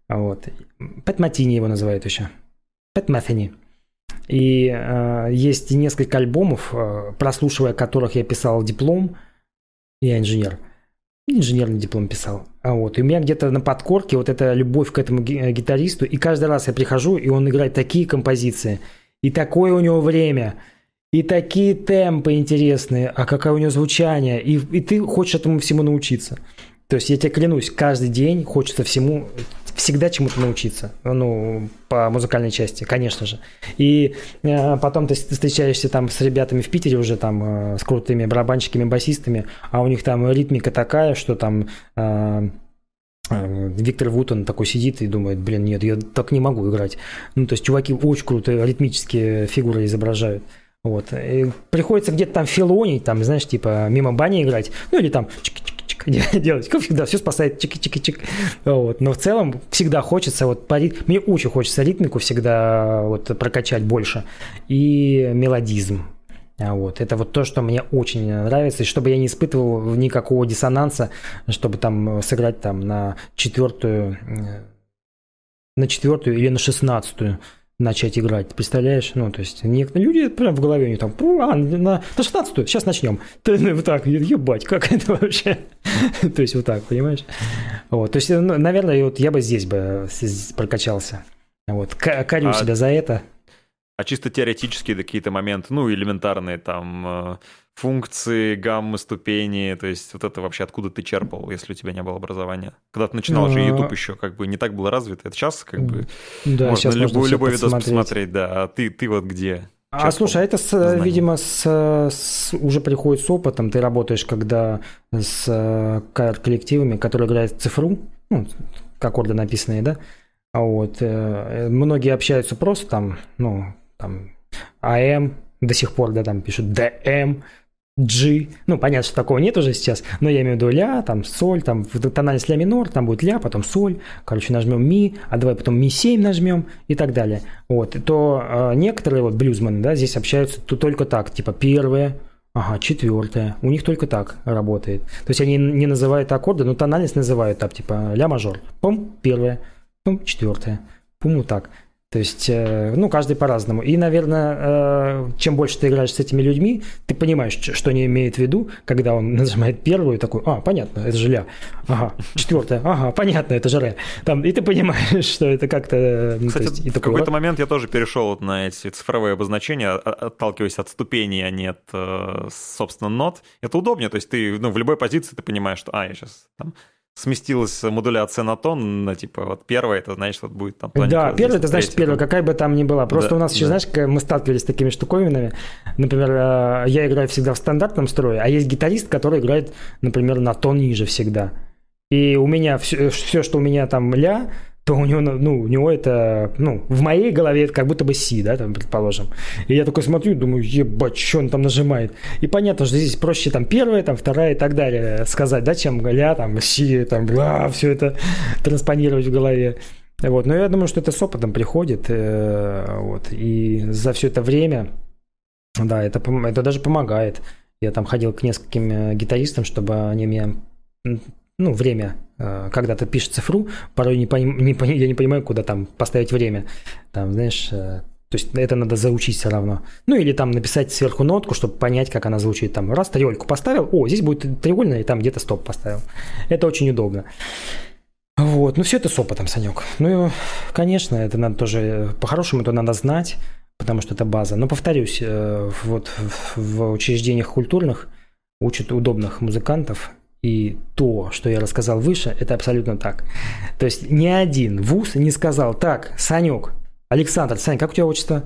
вот, Пэт Матини его называют еще, Пэт Мэттини. И э, есть несколько альбомов, э, прослушивая которых я писал диплом. Я инженер. Инженерный диплом писал. А вот. И у меня где-то на подкорке вот эта любовь к этому э, гитаристу. И каждый раз я прихожу, и он играет такие композиции. И такое у него время. И такие темпы интересные. А какое у него звучание. И, и ты хочешь этому всему научиться. То есть я тебе клянусь, каждый день хочется всему всегда чему-то научиться, ну, по музыкальной части, конечно же. И э, потом ты встречаешься там с ребятами в Питере уже там, э, с крутыми барабанщиками, басистами, а у них там ритмика такая, что там... Э, э Виктор Вутон такой сидит и думает, блин, нет, я так не могу играть. Ну, то есть чуваки очень круто ритмические фигуры изображают. Вот. И приходится где-то там филонить, там, знаешь, типа мимо бани играть, ну или там делать. Как [laughs] всегда, все спасает чики-чики-чик. Вот. Но в целом всегда хочется, вот по мне очень хочется ритмику всегда вот прокачать больше. И мелодизм. А вот. Это вот то, что мне очень нравится, и чтобы я не испытывал никакого диссонанса, чтобы там сыграть там на четвертую, на четвертую или на шестнадцатую начать играть. Представляешь? Ну, то есть, некоторые люди прям в голове у них там, а, на, на 16 сейчас начнем. Ну, вот так, ебать, как это вообще? [laughs] то есть, вот так, понимаешь? Вот, то есть, ну, наверное, вот я бы здесь бы прокачался. Вот, корю а... себя за это. А чисто теоретические какие-то моменты, ну, элементарные там э, функции, гаммы, ступени, то есть вот это вообще откуда ты черпал, если у тебя не было образования? Когда ты начинал же YouTube еще как бы не так был развит, это сейчас как бы да, можно сейчас любой, любой видос посмотреть, да, а ты, ты вот где? А слушай, а это, с, видимо, с, с, уже приходит с опытом. Ты работаешь, когда с э, коллективами, которые играют цифру, ну, аккорды написанные, да. А вот э, многие общаются просто там, ну, там АМ до сих пор, да, там пишут ДМ, G. Ну, понятно, что такого нет уже сейчас, но я имею в виду ля, там соль, там в тональность ля минор, там будет ля, потом соль, короче, нажмем ми, а давай потом ми 7 нажмем и так далее. Вот, то э, некоторые вот блюзмены, да, здесь общаются то только так, типа первое, Ага, четвертое. У них только так работает. То есть они не называют аккорды, но тональность называют так, типа ля мажор. Пум, первое. Пум, четвертое. Пум, вот так. То есть, э, ну, каждый по-разному. И, наверное, э, чем больше ты играешь с этими людьми, ты понимаешь, что они имеют в виду, когда он [laughs] нажимает первую, такой, а, понятно, это же ля. Ага, четвертое, ага, понятно, это же ре. Там, и ты понимаешь, [laughs] что это как-то... Кстати, есть, в какой-то момент я тоже перешел на эти цифровые обозначения, отталкиваясь от ступеней, а не от, э, собственно, нот. Это удобнее, то есть ты ну, в любой позиции ты понимаешь, что, а, я сейчас там сместилась модуляция на тон, на типа вот первое, это значит, вот будет там Да, первое, это значит первое, какая бы там ни была. Просто да, у нас еще, да. знаешь, мы сталкивались с такими штуковинами. Например, э, я играю всегда в стандартном строе, а есть гитарист, который играет, например, на тон ниже всегда. И у меня все, все что у меня там ля, то у него, ну, у него это, ну, в моей голове это как будто бы си, да, там, предположим. И я такой смотрю, думаю, ебать, что он там нажимает. И понятно, что здесь проще там первая, там вторая и так далее сказать, да, чем ля, там, си, там, бла, все это транспонировать в голове. Вот, но я думаю, что это с опытом приходит, э, вот, и за все это время, да, это, это даже помогает. Я там ходил к нескольким э, гитаристам, чтобы они меня ну, время, э, когда ты пишешь цифру, порой не, поним, не, я не понимаю, куда там поставить время. Там, знаешь, э, то есть это надо заучить все равно. Ну или там написать сверху нотку, чтобы понять, как она звучит. Там раз треугольку поставил, о, здесь будет треугольная, и там где-то стоп поставил. Это очень удобно. Вот, ну все это с опытом, Санек. Ну, конечно, это надо тоже, по-хорошему это надо знать, потому что это база. Но повторюсь, э, вот в учреждениях культурных учат удобных музыкантов, и то, что я рассказал выше, это абсолютно так. То есть ни один вуз не сказал, так, Санек, Александр, Сань, как у тебя отчество?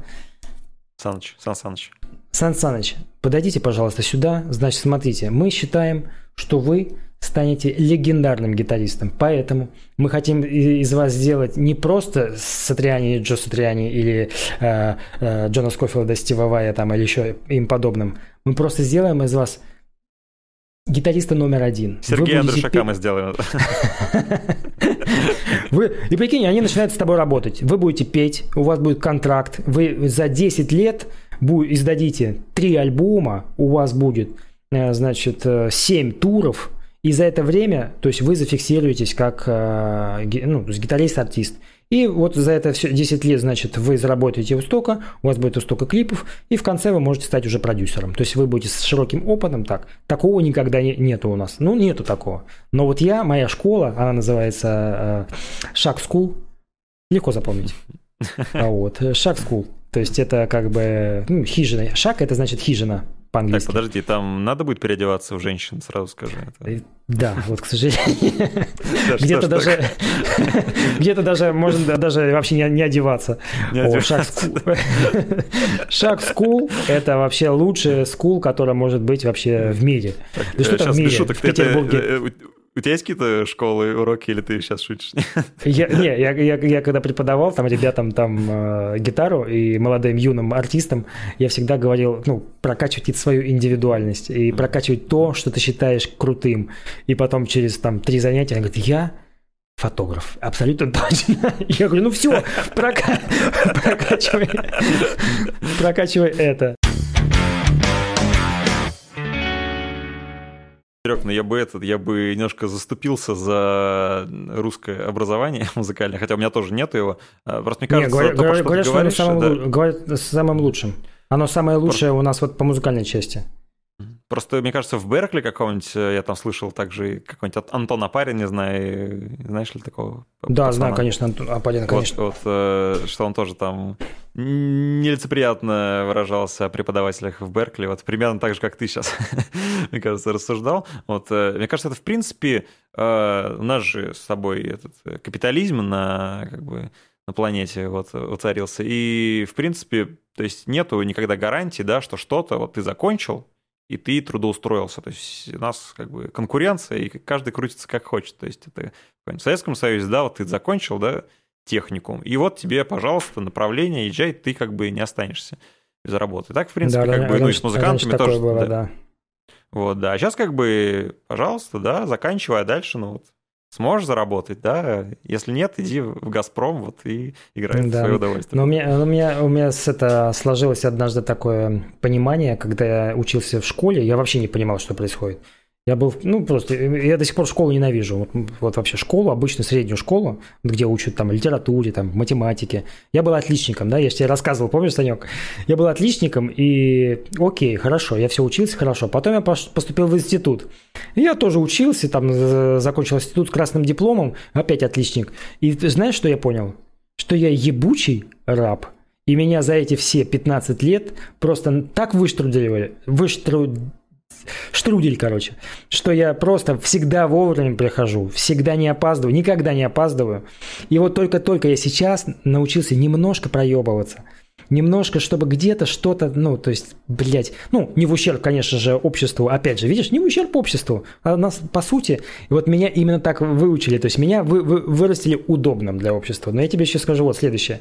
Саныч, Сан Саныч. Сан Саныч, подойдите, пожалуйста, сюда. Значит, смотрите, мы считаем, что вы станете легендарным гитаристом. Поэтому мы хотим из вас сделать не просто Сатриани, Джо Сатриани или э, э, Джона Скофилда, Стива Вая там, или еще им подобным. Мы просто сделаем из вас гитариста номер один. Сергей Андрушака петь... мы сделаем. [laughs] Вы... И прикинь, они начинают с тобой работать. Вы будете петь, у вас будет контракт. Вы за 10 лет издадите 3 альбома, у вас будет, э, значит, 7 э, туров, и за это время, то есть вы зафиксируетесь как э, ну, гитарист-артист. И вот за это все 10 лет, значит, вы заработаете у стока, у вас будет у стока клипов, и в конце вы можете стать уже продюсером. То есть вы будете с широким опытом, так. Такого никогда не, нету у нас. Ну, нету такого. Но вот я, моя школа, она называется э, Шаг School, легко запомнить. [laughs] А вот, Шаг School. То есть это как бы ну, хижина. Шаг это значит хижина по-английски. Так, подожди, там надо будет переодеваться в женщин, сразу скажи. Это. Да, вот, к сожалению. [laughs] Где-то даже, где-то даже можно даже вообще не, одеваться. Шаг скул [laughs] – это вообще лучший скул, который может быть вообще в мире. Да что там в мире? В Петербурге. У тебя есть какие-то школы, уроки, или ты сейчас шутишь? [laughs] Я, не, я, я, я когда преподавал там ребятам там э, гитару и молодым юным артистам, я всегда говорил, ну, прокачивать свою индивидуальность и прокачивать то, что ты считаешь крутым. И потом через там три занятия он говорит, я фотограф. Абсолютно [laughs] точно. Я говорю, ну все, прока... [laughs] прокачивай, прокачивай это. Серег, ну я бы этот, я бы немножко заступился за русское образование [laughs] музыкальное, хотя у меня тоже нет его. А, просто мне кажется, не, говорят, то, говорят, что, говоришь, оно самым, да... говорят, самым лучшим. Оно самое лучшее Просто... у нас вот по музыкальной части. Просто, мне кажется, в Беркли какого-нибудь, э, я там слышал также какой-нибудь Антон Апарин, не знаю, знаешь ли такого? Да, пацана? знаю, конечно, Антон Апарин, конечно. Вот, вот, э, что он тоже там нелицеприятно выражался о преподавателях в Беркли, вот примерно так же, как ты сейчас, [laughs] мне кажется, рассуждал. Вот, э, мне кажется, это, в принципе, у нас же с собой этот капитализм на, как бы, на планете вот уцарился, и, в принципе, то есть нету никогда гарантии, да, что что-то вот ты закончил, и ты трудоустроился. То есть у нас как бы конкуренция, и каждый крутится как хочет. То есть это в Советском Союзе, да, вот ты закончил, да, техникум, и вот тебе, пожалуйста, направление, езжай, ты как бы не останешься без работы. Так, в принципе, да, как да, бы, ну и с музыкантами тоже. Было, да. да. Вот, да. А сейчас как бы, пожалуйста, да, заканчивай, а дальше, ну вот, сможешь заработать, да, если нет, иди в «Газпром» вот и играй да. в свое удовольствие. Но у меня, у меня, у меня с это сложилось однажды такое понимание, когда я учился в школе, я вообще не понимал, что происходит. Я был, ну, просто, я до сих пор школу ненавижу. Вот, вот вообще школу, обычно среднюю школу, где учат там литературе, там, математике. Я был отличником, да, я же тебе рассказывал, помнишь, Санек? Я был отличником, и окей, хорошо, я все учился хорошо. Потом я поступил в институт. Я тоже учился, там, закончил институт с красным дипломом, опять отличник. И знаешь, что я понял? Что я ебучий раб. И меня за эти все 15 лет просто так выштрудили, выштрудили штрудель, короче, что я просто всегда вовремя прихожу, всегда не опаздываю, никогда не опаздываю. И вот только-только я сейчас научился немножко проебываться. немножко, чтобы где-то что-то, ну, то есть, блядь, ну, не в ущерб, конечно же, обществу, опять же, видишь, не в ущерб обществу, а нас, по сути, вот меня именно так выучили, то есть меня вы, вы, вырастили удобным для общества. Но я тебе еще скажу вот следующее.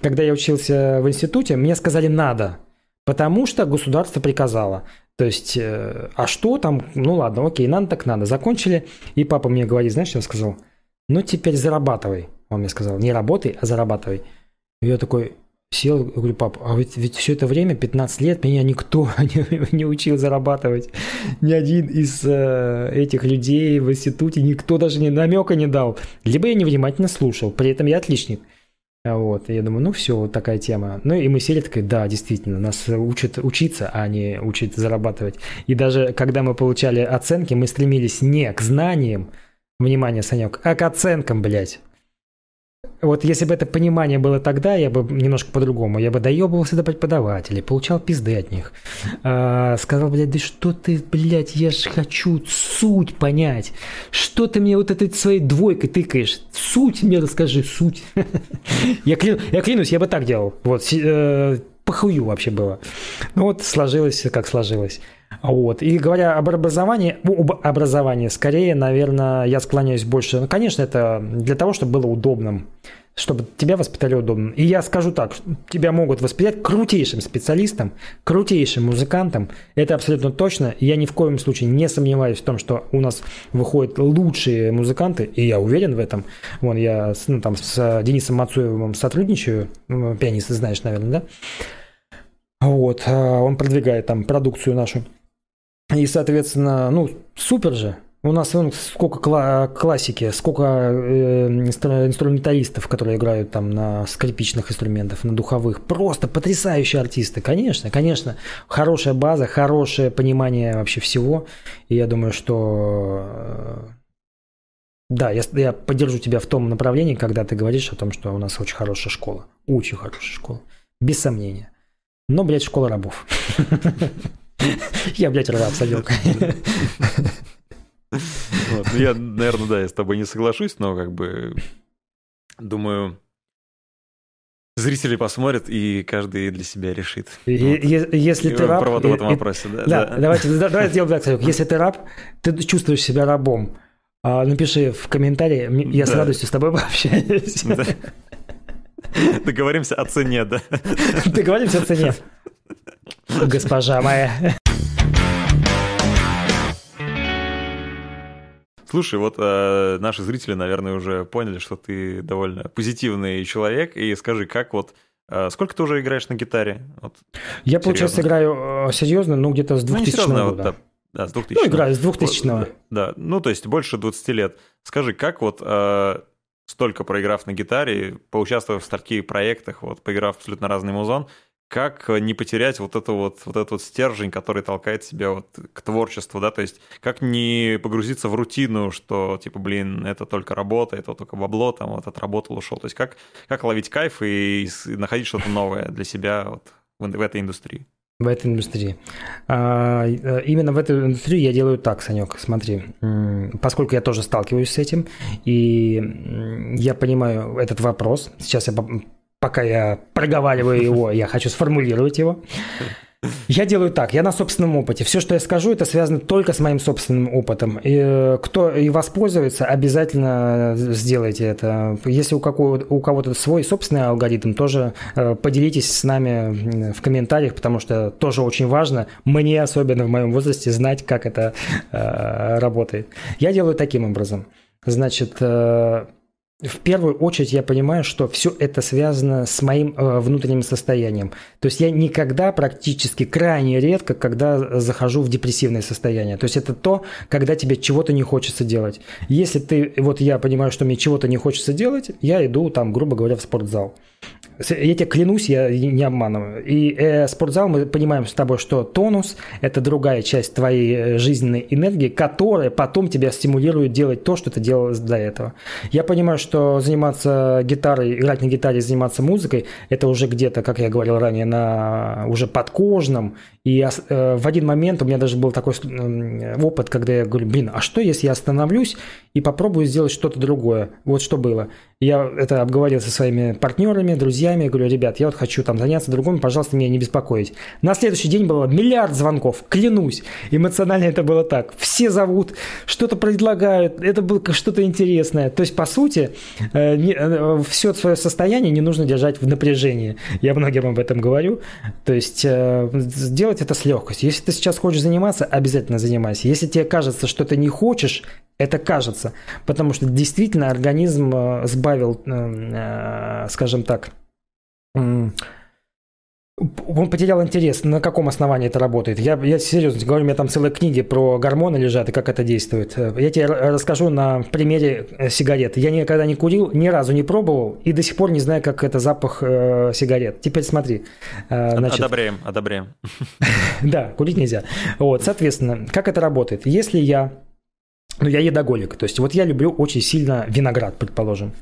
Когда я учился в институте, мне сказали «надо», потому что государство приказало. То есть, э, а что там, ну ладно, окей, надо так надо. Закончили, и папа мне говорит, знаешь, что он сказал? Ну, теперь зарабатывай. Он мне сказал, не работай, а зарабатывай. И я такой сел, говорю, пап, а ведь, ведь все это время, 15 лет, меня никто [laughs] не, не учил зарабатывать. Ни один из э, этих людей в институте, никто даже ни намека не дал. Либо я невнимательно слушал, при этом я отличник. Вот, я думаю, ну все, вот такая тема. Ну и мы сели такой, да, действительно, нас учат учиться, а не учат зарабатывать. И даже когда мы получали оценки, мы стремились не к знаниям, внимание, Санек, а к оценкам, блядь. Вот если бы это понимание было тогда, я бы немножко по-другому. Я бы доебывался до преподавателей, получал пизды от них. А, сказал, блядь, да что ты, блядь, я же хочу суть понять. Что ты мне вот этой своей двойкой тыкаешь? Суть мне расскажи, суть. [laughs] я, клянусь, я бы так делал. Вот, э, похую вообще было. Ну вот сложилось, как сложилось. Вот. И говоря об образовании, ну, об образовании, скорее, наверное, я склоняюсь больше. Ну, конечно, это для того, чтобы было удобным, чтобы тебя воспитали удобно. И я скажу так, тебя могут воспитать крутейшим специалистом, крутейшим музыкантом. Это абсолютно точно. Я ни в коем случае не сомневаюсь в том, что у нас выходят лучшие музыканты, и я уверен в этом. Вон я ну, там, с Денисом Мацуевым сотрудничаю, пианист, знаешь, наверное, да? Вот, а он продвигает там продукцию нашу. И, соответственно, ну, супер же. У нас вон, сколько кла- классики, сколько э, инструменталистов, которые играют там на скрипичных инструментах, на духовых. Просто потрясающие артисты. Конечно, конечно. Хорошая база, хорошее понимание вообще всего. И я думаю, что... Э, да, я, я поддержу тебя в том направлении, когда ты говоришь о том, что у нас очень хорошая школа. Очень хорошая школа. Без сомнения. Но, блядь, школа рабов. Я, блядь, рвал садилка. Вот. Ну, я, наверное, да, я с тобой не соглашусь, но как бы думаю, зрители посмотрят, и каждый для себя решит. И, вот. Если ты раб... Правоту в этом вопросе, да. Да, да. давайте, давайте сделаем так, Санек. Если ты раб, ты чувствуешь себя рабом, а, напиши в комментарии, я да. с радостью с тобой пообщаюсь. Да. [laughs] Договоримся о цене, да. [laughs] Договоримся о цене. Госпожа моя. Слушай, вот э, наши зрители, наверное, уже поняли, что ты довольно позитивный человек. И скажи, как вот э, Сколько ты уже играешь на гитаре? Вот, Я, серьезно. получается, играю э, серьезно, ну, где-то с 2000 ну, года. Вот, да, да, с 2000 Ну, играю с 2000 -го. Да, ну, то есть больше 20 лет. Скажи, как вот э, столько проиграв на гитаре, поучаствовав в таких проектах, вот, поиграв абсолютно разный музон, как э, не потерять вот, это вот, вот этот вот стержень, который толкает себя вот к творчеству, да, то есть как не погрузиться в рутину, что, типа, блин, это только работа, это только бабло, там, вот отработал, ушел, то есть как, как ловить кайф и, и находить что-то новое для себя вот в, в этой индустрии. В этой индустрии. А, э, именно в этой индустрии я делаю так, Санек, смотри. Поскольку я тоже сталкиваюсь с этим, и я понимаю этот вопрос. Сейчас я пока я проговариваю его, я хочу сформулировать его. Я делаю так, я на собственном опыте. Все, что я скажу, это связано только с моим собственным опытом. И э, кто и воспользуется, обязательно сделайте это. Если у, какого, у кого-то свой собственный алгоритм, тоже э, поделитесь с нами в комментариях, потому что тоже очень важно, мне особенно в моем возрасте, знать, как это э, работает. Я делаю таким образом. Значит, в первую очередь я понимаю, что все это связано с моим э, внутренним состоянием. То есть я никогда практически крайне редко, когда захожу в депрессивное состояние. То есть это то, когда тебе чего-то не хочется делать. Если ты, вот я понимаю, что мне чего-то не хочется делать, я иду там, грубо говоря, в спортзал. Я тебе клянусь, я не обманываю. И э, спортзал, мы понимаем с тобой, что тонус – это другая часть твоей э, жизненной энергии, которая потом тебя стимулирует делать то, что ты делал до этого. Я понимаю, что заниматься гитарой, играть на гитаре, заниматься музыкой – это уже где-то, как я говорил ранее, на уже подкожном. И э, в один момент у меня даже был такой э, опыт, когда я говорю, блин, а что, если я остановлюсь и попробую сделать что-то другое? Вот что было – Я это обговорил со своими партнерами, друзьями. Говорю, ребят, я вот хочу там заняться другом, пожалуйста, меня не беспокоить. На следующий день было миллиард звонков, клянусь. Эмоционально это было так. Все зовут, что-то предлагают, это было что-то интересное. То есть, по сути, э, все свое состояние не нужно держать в напряжении. Я многим об этом говорю. То есть, э, сделать это с легкостью. Если ты сейчас хочешь заниматься, обязательно занимайся. Если тебе кажется, что ты не хочешь, это кажется, потому что действительно организм э, сбавил, э, э, скажем так, он потерял интерес. На каком основании это работает? Я, я серьезно говорю, у меня там целые книги про гормоны лежат и как это действует. Я тебе расскажу на примере сигарет. Я никогда не курил, ни разу не пробовал и до сих пор не знаю, как это запах э, сигарет. Теперь смотри. Э, значит, одобряем, одобряем. [laughs] Да, курить нельзя. Вот, соответственно, как это работает? Если я ну, я едоголик. То есть, вот я люблю очень сильно виноград, предположим.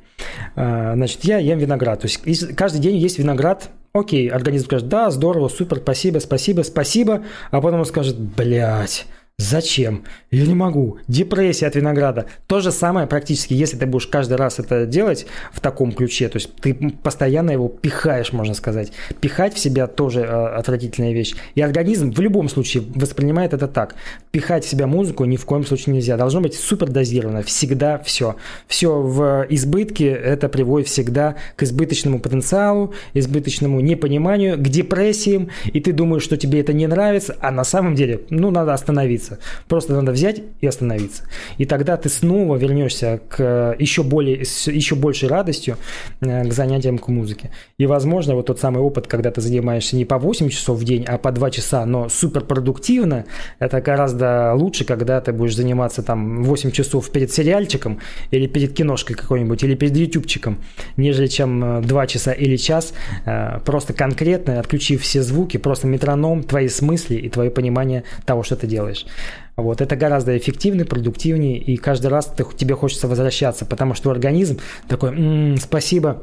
А, значит, я ем виноград. То есть, каждый день есть виноград. Окей, организм скажет, да, здорово, супер, спасибо, спасибо, спасибо. А потом он скажет, блядь, Зачем? Я не могу. Депрессия от винограда. То же самое практически, если ты будешь каждый раз это делать в таком ключе, то есть ты постоянно его пихаешь, можно сказать. Пихать в себя тоже э, отвратительная вещь. И организм в любом случае воспринимает это так. Пихать в себя музыку ни в коем случае нельзя. Должно быть супер дозировано. Всегда все. Все в избытке это приводит всегда к избыточному потенциалу, избыточному непониманию, к депрессиям. И ты думаешь, что тебе это не нравится, а на самом деле, ну, надо остановиться остановиться. Просто надо взять и остановиться. И тогда ты снова вернешься к еще, более, с еще большей радостью э, к занятиям к музыке. И, возможно, вот тот самый опыт, когда ты занимаешься не по 8 часов в день, а по 2 часа, но супер продуктивно, это гораздо лучше, когда ты будешь заниматься там 8 часов перед сериальчиком или перед киношкой какой-нибудь, или перед ютубчиком, нежели чем 2 э, часа или час, э, просто конкретно отключив все звуки, просто метроном, твои смысли и твое понимание того, что ты делаешь. Вот, это гораздо эффективнее, продуктивнее, и каждый раз ты, тебе хочется возвращаться, потому что организм такой, м-м, спасибо,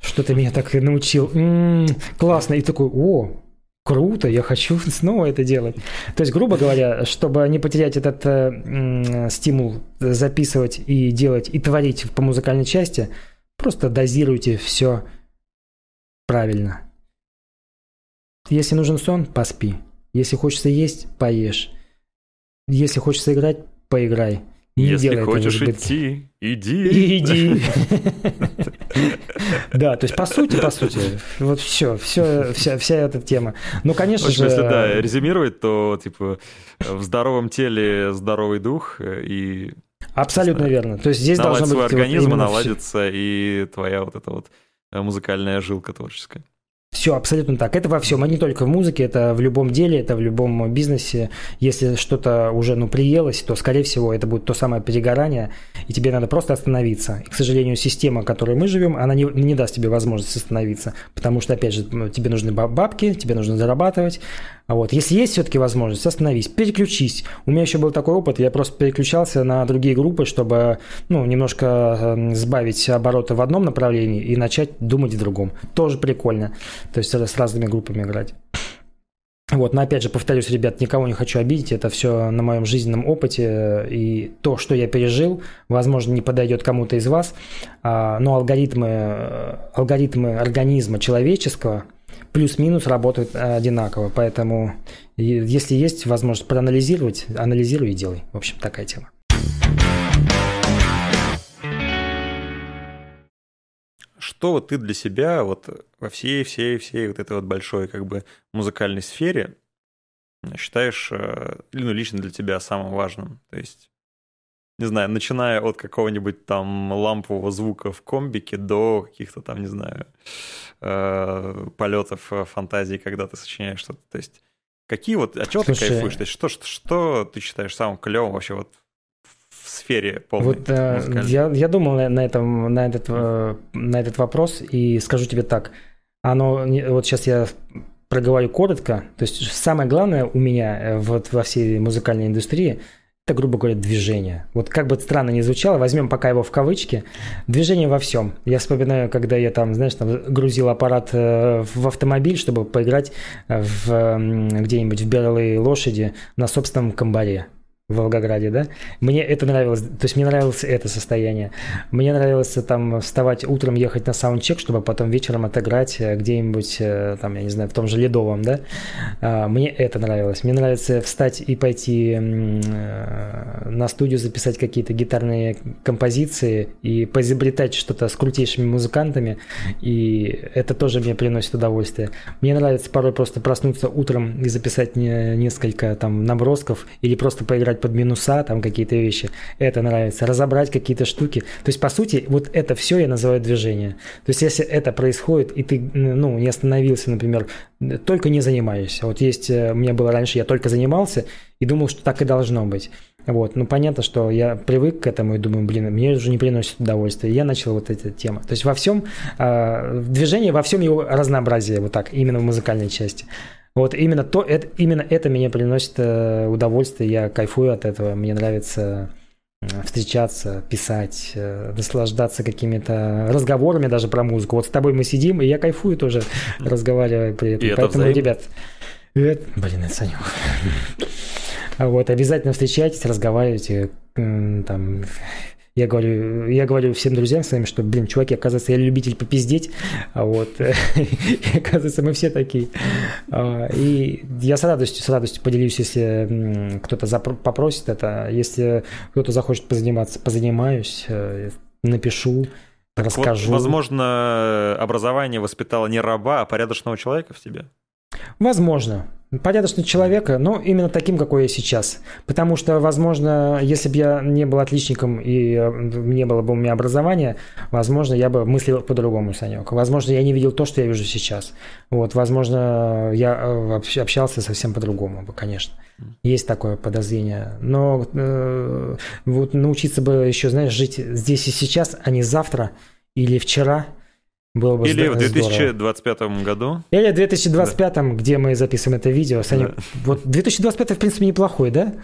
что ты меня так научил, м-м, классно, и такой, о, круто, я хочу [laughs] снова это делать. То есть, грубо говоря, чтобы не потерять этот э, стимул записывать и делать, и творить по музыкальной части, просто дозируйте все правильно. Если нужен сон, поспи. Если хочется есть, поешь. Если хочется играть, поиграй. Не Если хочешь идти, иди. [laughs] Иди. [laughs] Да, то есть по сути, по сути, вот все, все, вся, вся эта тема. Ну, конечно же... Если, да, резюмировать, то, типа, в здоровом теле здоровый дух и... Абсолютно верно. То есть здесь должно быть... свой организм, наладится и твоя вот эта вот музыкальная жилка творческая. Все абсолютно так. Это во всем, а не только в музыке, это в любом деле, это в любом бизнесе. Если что-то уже ну, приелось, то, скорее всего, это будет то самое перегорание, и тебе надо просто остановиться. И, к сожалению, система, в которой мы живем, она не, не даст тебе возможность остановиться, потому что, опять же, тебе нужны бабки, тебе нужно зарабатывать, вот, если есть все-таки возможность, остановись, переключись. У меня еще был такой опыт, я просто переключался на другие группы, чтобы, ну, немножко эм, сбавить обороты в одном направлении и начать думать в другом. Тоже прикольно. То есть с разными группами играть. Вот, но опять же, повторюсь, ребят, никого не хочу обидеть, это все на моем жизненном опыте, и то, что я пережил, возможно, не подойдет кому-то из вас, а, но алгоритмы, э, алгоритмы организма человеческого – плюс-минус работают одинаково. Поэтому если есть возможность проанализировать, анализируй и делай. В общем, такая тема. Что вот ты для себя вот во всей, всей, всей вот этой вот большой как бы музыкальной сфере считаешь, э, ну, лично для тебя самым важным? То есть не знаю, начиная от какого-нибудь там лампового звука в комбике до каких-то там, не знаю, э, полетов э, фантазии, когда ты сочиняешь что-то. То есть какие вот, от чего Слушай, ты кайфуешь? То есть что, что, что ты считаешь самым клевым вообще вот в сфере полной Вот э, я, я думал на, этом, на, этот, на этот вопрос и скажу тебе так. Оно, вот сейчас я проговорю коротко. То есть самое главное у меня вот во всей музыкальной индустрии – это, грубо говоря, движение. Вот как бы странно ни звучало, возьмем пока его в кавычки. Движение во всем. Я вспоминаю, когда я там, знаешь, там грузил аппарат э, в автомобиль, чтобы поиграть в, где-нибудь в белой лошади на собственном комбаре. В Волгограде, да, мне это нравилось, то есть мне нравилось это состояние. Мне нравилось там вставать утром, ехать на саундчек, чтобы потом вечером отыграть э, где-нибудь, э, там, я не знаю, в том же Ледовом, да. А, мне это нравилось. Мне нравится встать и пойти э, на студию записать какие-то гитарные композиции и поизобретать что-то с крутейшими музыкантами, и это тоже мне приносит удовольствие. Мне нравится порой просто проснуться утром и записать несколько там набросков или просто поиграть под минуса, там какие-то вещи. Это нравится. Разобрать какие-то штуки. То есть, по сути, вот это все я называю движение. То есть, если это происходит, и ты, ну, не остановился, например, только не занимаешься. Вот есть, э, у меня было раньше, я только занимался и думал, что так и должно быть. Вот, ну понятно, что я привык к этому и думаю, блин, мне уже не приносит удовольствия. Я начал вот эта тема. То есть во всем, э, движение во всем его разнообразие, вот так, именно в музыкальной части. Вот именно, то, это, именно это мне приносит э, удовольствие, я кайфую от этого, мне нравится встречаться, писать, э, наслаждаться какими-то разговорами даже про музыку. Вот с тобой мы сидим, и я кайфую тоже, разговаривая при этом. И Поэтому, это ребят, это, блин, это Санек. [laughs] Вот, обязательно встречайтесь, разговаривайте, там, я говорю, я говорю всем друзьям своим, что, блин, чуваки, оказывается, я любитель попиздеть, а вот, [laughs] и, оказывается, мы все такие. А, и я с радостью, с радостью поделюсь, если кто-то попросит это, если кто-то захочет позаниматься, позанимаюсь, э, напишу, так расскажу. Вот, возможно, образование воспитало не раба, а порядочного человека в тебе? Возможно. Порядочный человека, но именно таким, какой я сейчас. Потому что, возможно, если бы я не был отличником и э, не было бы у меня образования, возможно, я бы мыслил по-другому, Санек. Возможно, я не видел то, что я вижу сейчас. Вот, возможно, я э, общался совсем по-другому бы, конечно. Есть такое подозрение. Но э, вот научиться бы еще, знаешь, жить здесь и сейчас, а не завтра или вчера – было бы Или в 2025 здорово. году. Или в 2025, да. где мы записываем это видео. Саня, да. Вот 2025, в принципе, неплохой, да?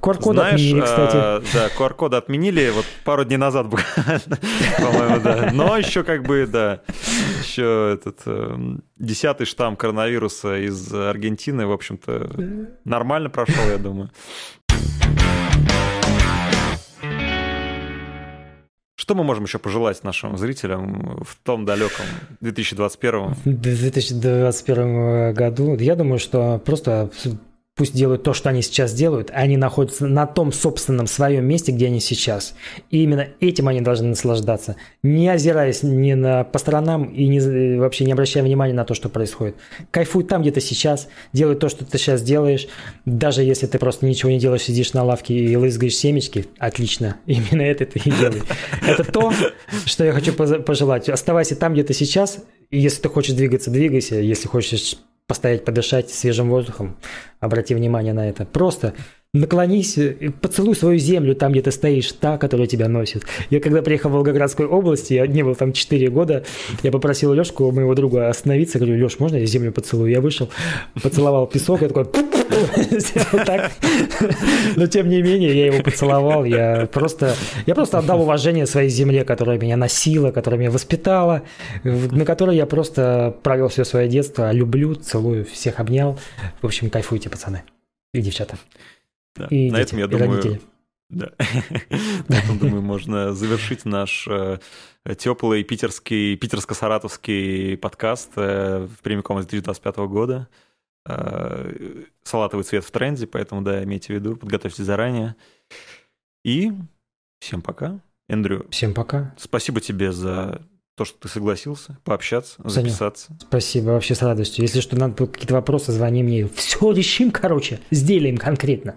QR-код отменили, кстати. А, да, QR-код отменили вот пару дней назад [laughs] по-моему, да. Но еще как бы, да, еще этот эм, десятый штамм коронавируса из Аргентины, в общем-то, нормально прошел, я думаю. Что мы можем еще пожелать нашим зрителям в том далеком 2021? В 2021 году, я думаю, что просто пусть делают то, что они сейчас делают, а они находятся на том собственном своем месте, где они сейчас. И именно этим они должны наслаждаться, не озираясь ни на по сторонам и не, вообще не обращая внимания на то, что происходит. Кайфуй там, где ты сейчас, делай то, что ты сейчас делаешь, даже если ты просто ничего не делаешь, сидишь на лавке и лызгаешь семечки, отлично, [laughs] именно это ты и делай. Это то, что я хочу пожелать. Оставайся там, где ты сейчас, если ты хочешь двигаться, двигайся, если хочешь постоять, подышать свежим воздухом. Обрати внимание на это. Просто наклонись, поцелуй свою землю там, где ты стоишь, та, которая тебя носит. Я когда приехал в Волгоградскую область, я не был там 4 года, я попросил Лешку, моего друга, остановиться. Говорю, Леш, можно я землю поцелую? Я вышел, поцеловал песок, я такой [laughs] так. Но тем не менее, я его поцеловал. Я просто, я просто отдал уважение своей земле, которая меня носила, которая меня воспитала, на которой я просто провел все свое детство. Люблю, целую, всех обнял. В общем, кайфуйте, пацаны и девчата. Да. И на дети, этом, я думаю, родители. Да. [laughs] [laughs] На этом, думаю, можно завершить наш э, теплый питерский, питерско-саратовский подкаст э, в прямиком из 2025 года. Э, салатовый цвет в тренде, поэтому, да, имейте в виду, подготовьтесь заранее. И всем пока. Эндрю. Всем пока. Спасибо тебе за то, что ты согласился пообщаться, записаться. Саня, спасибо, вообще с радостью. Если что, надо какие-то вопросы, звони мне. Все решим, короче, сделаем конкретно.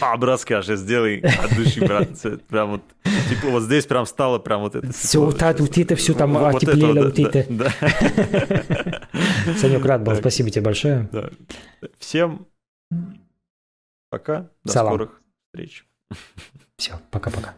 А, брат, скажи, сделай от души, брат. Прям вот, типа, вот здесь прям стало прям вот это. Все, вот, вот это все там вот отеплело, вот это. Да, [laughs] Санек, рад был, спасибо тебе большое. Всем пока, до скорых встреч. Все, пока-пока.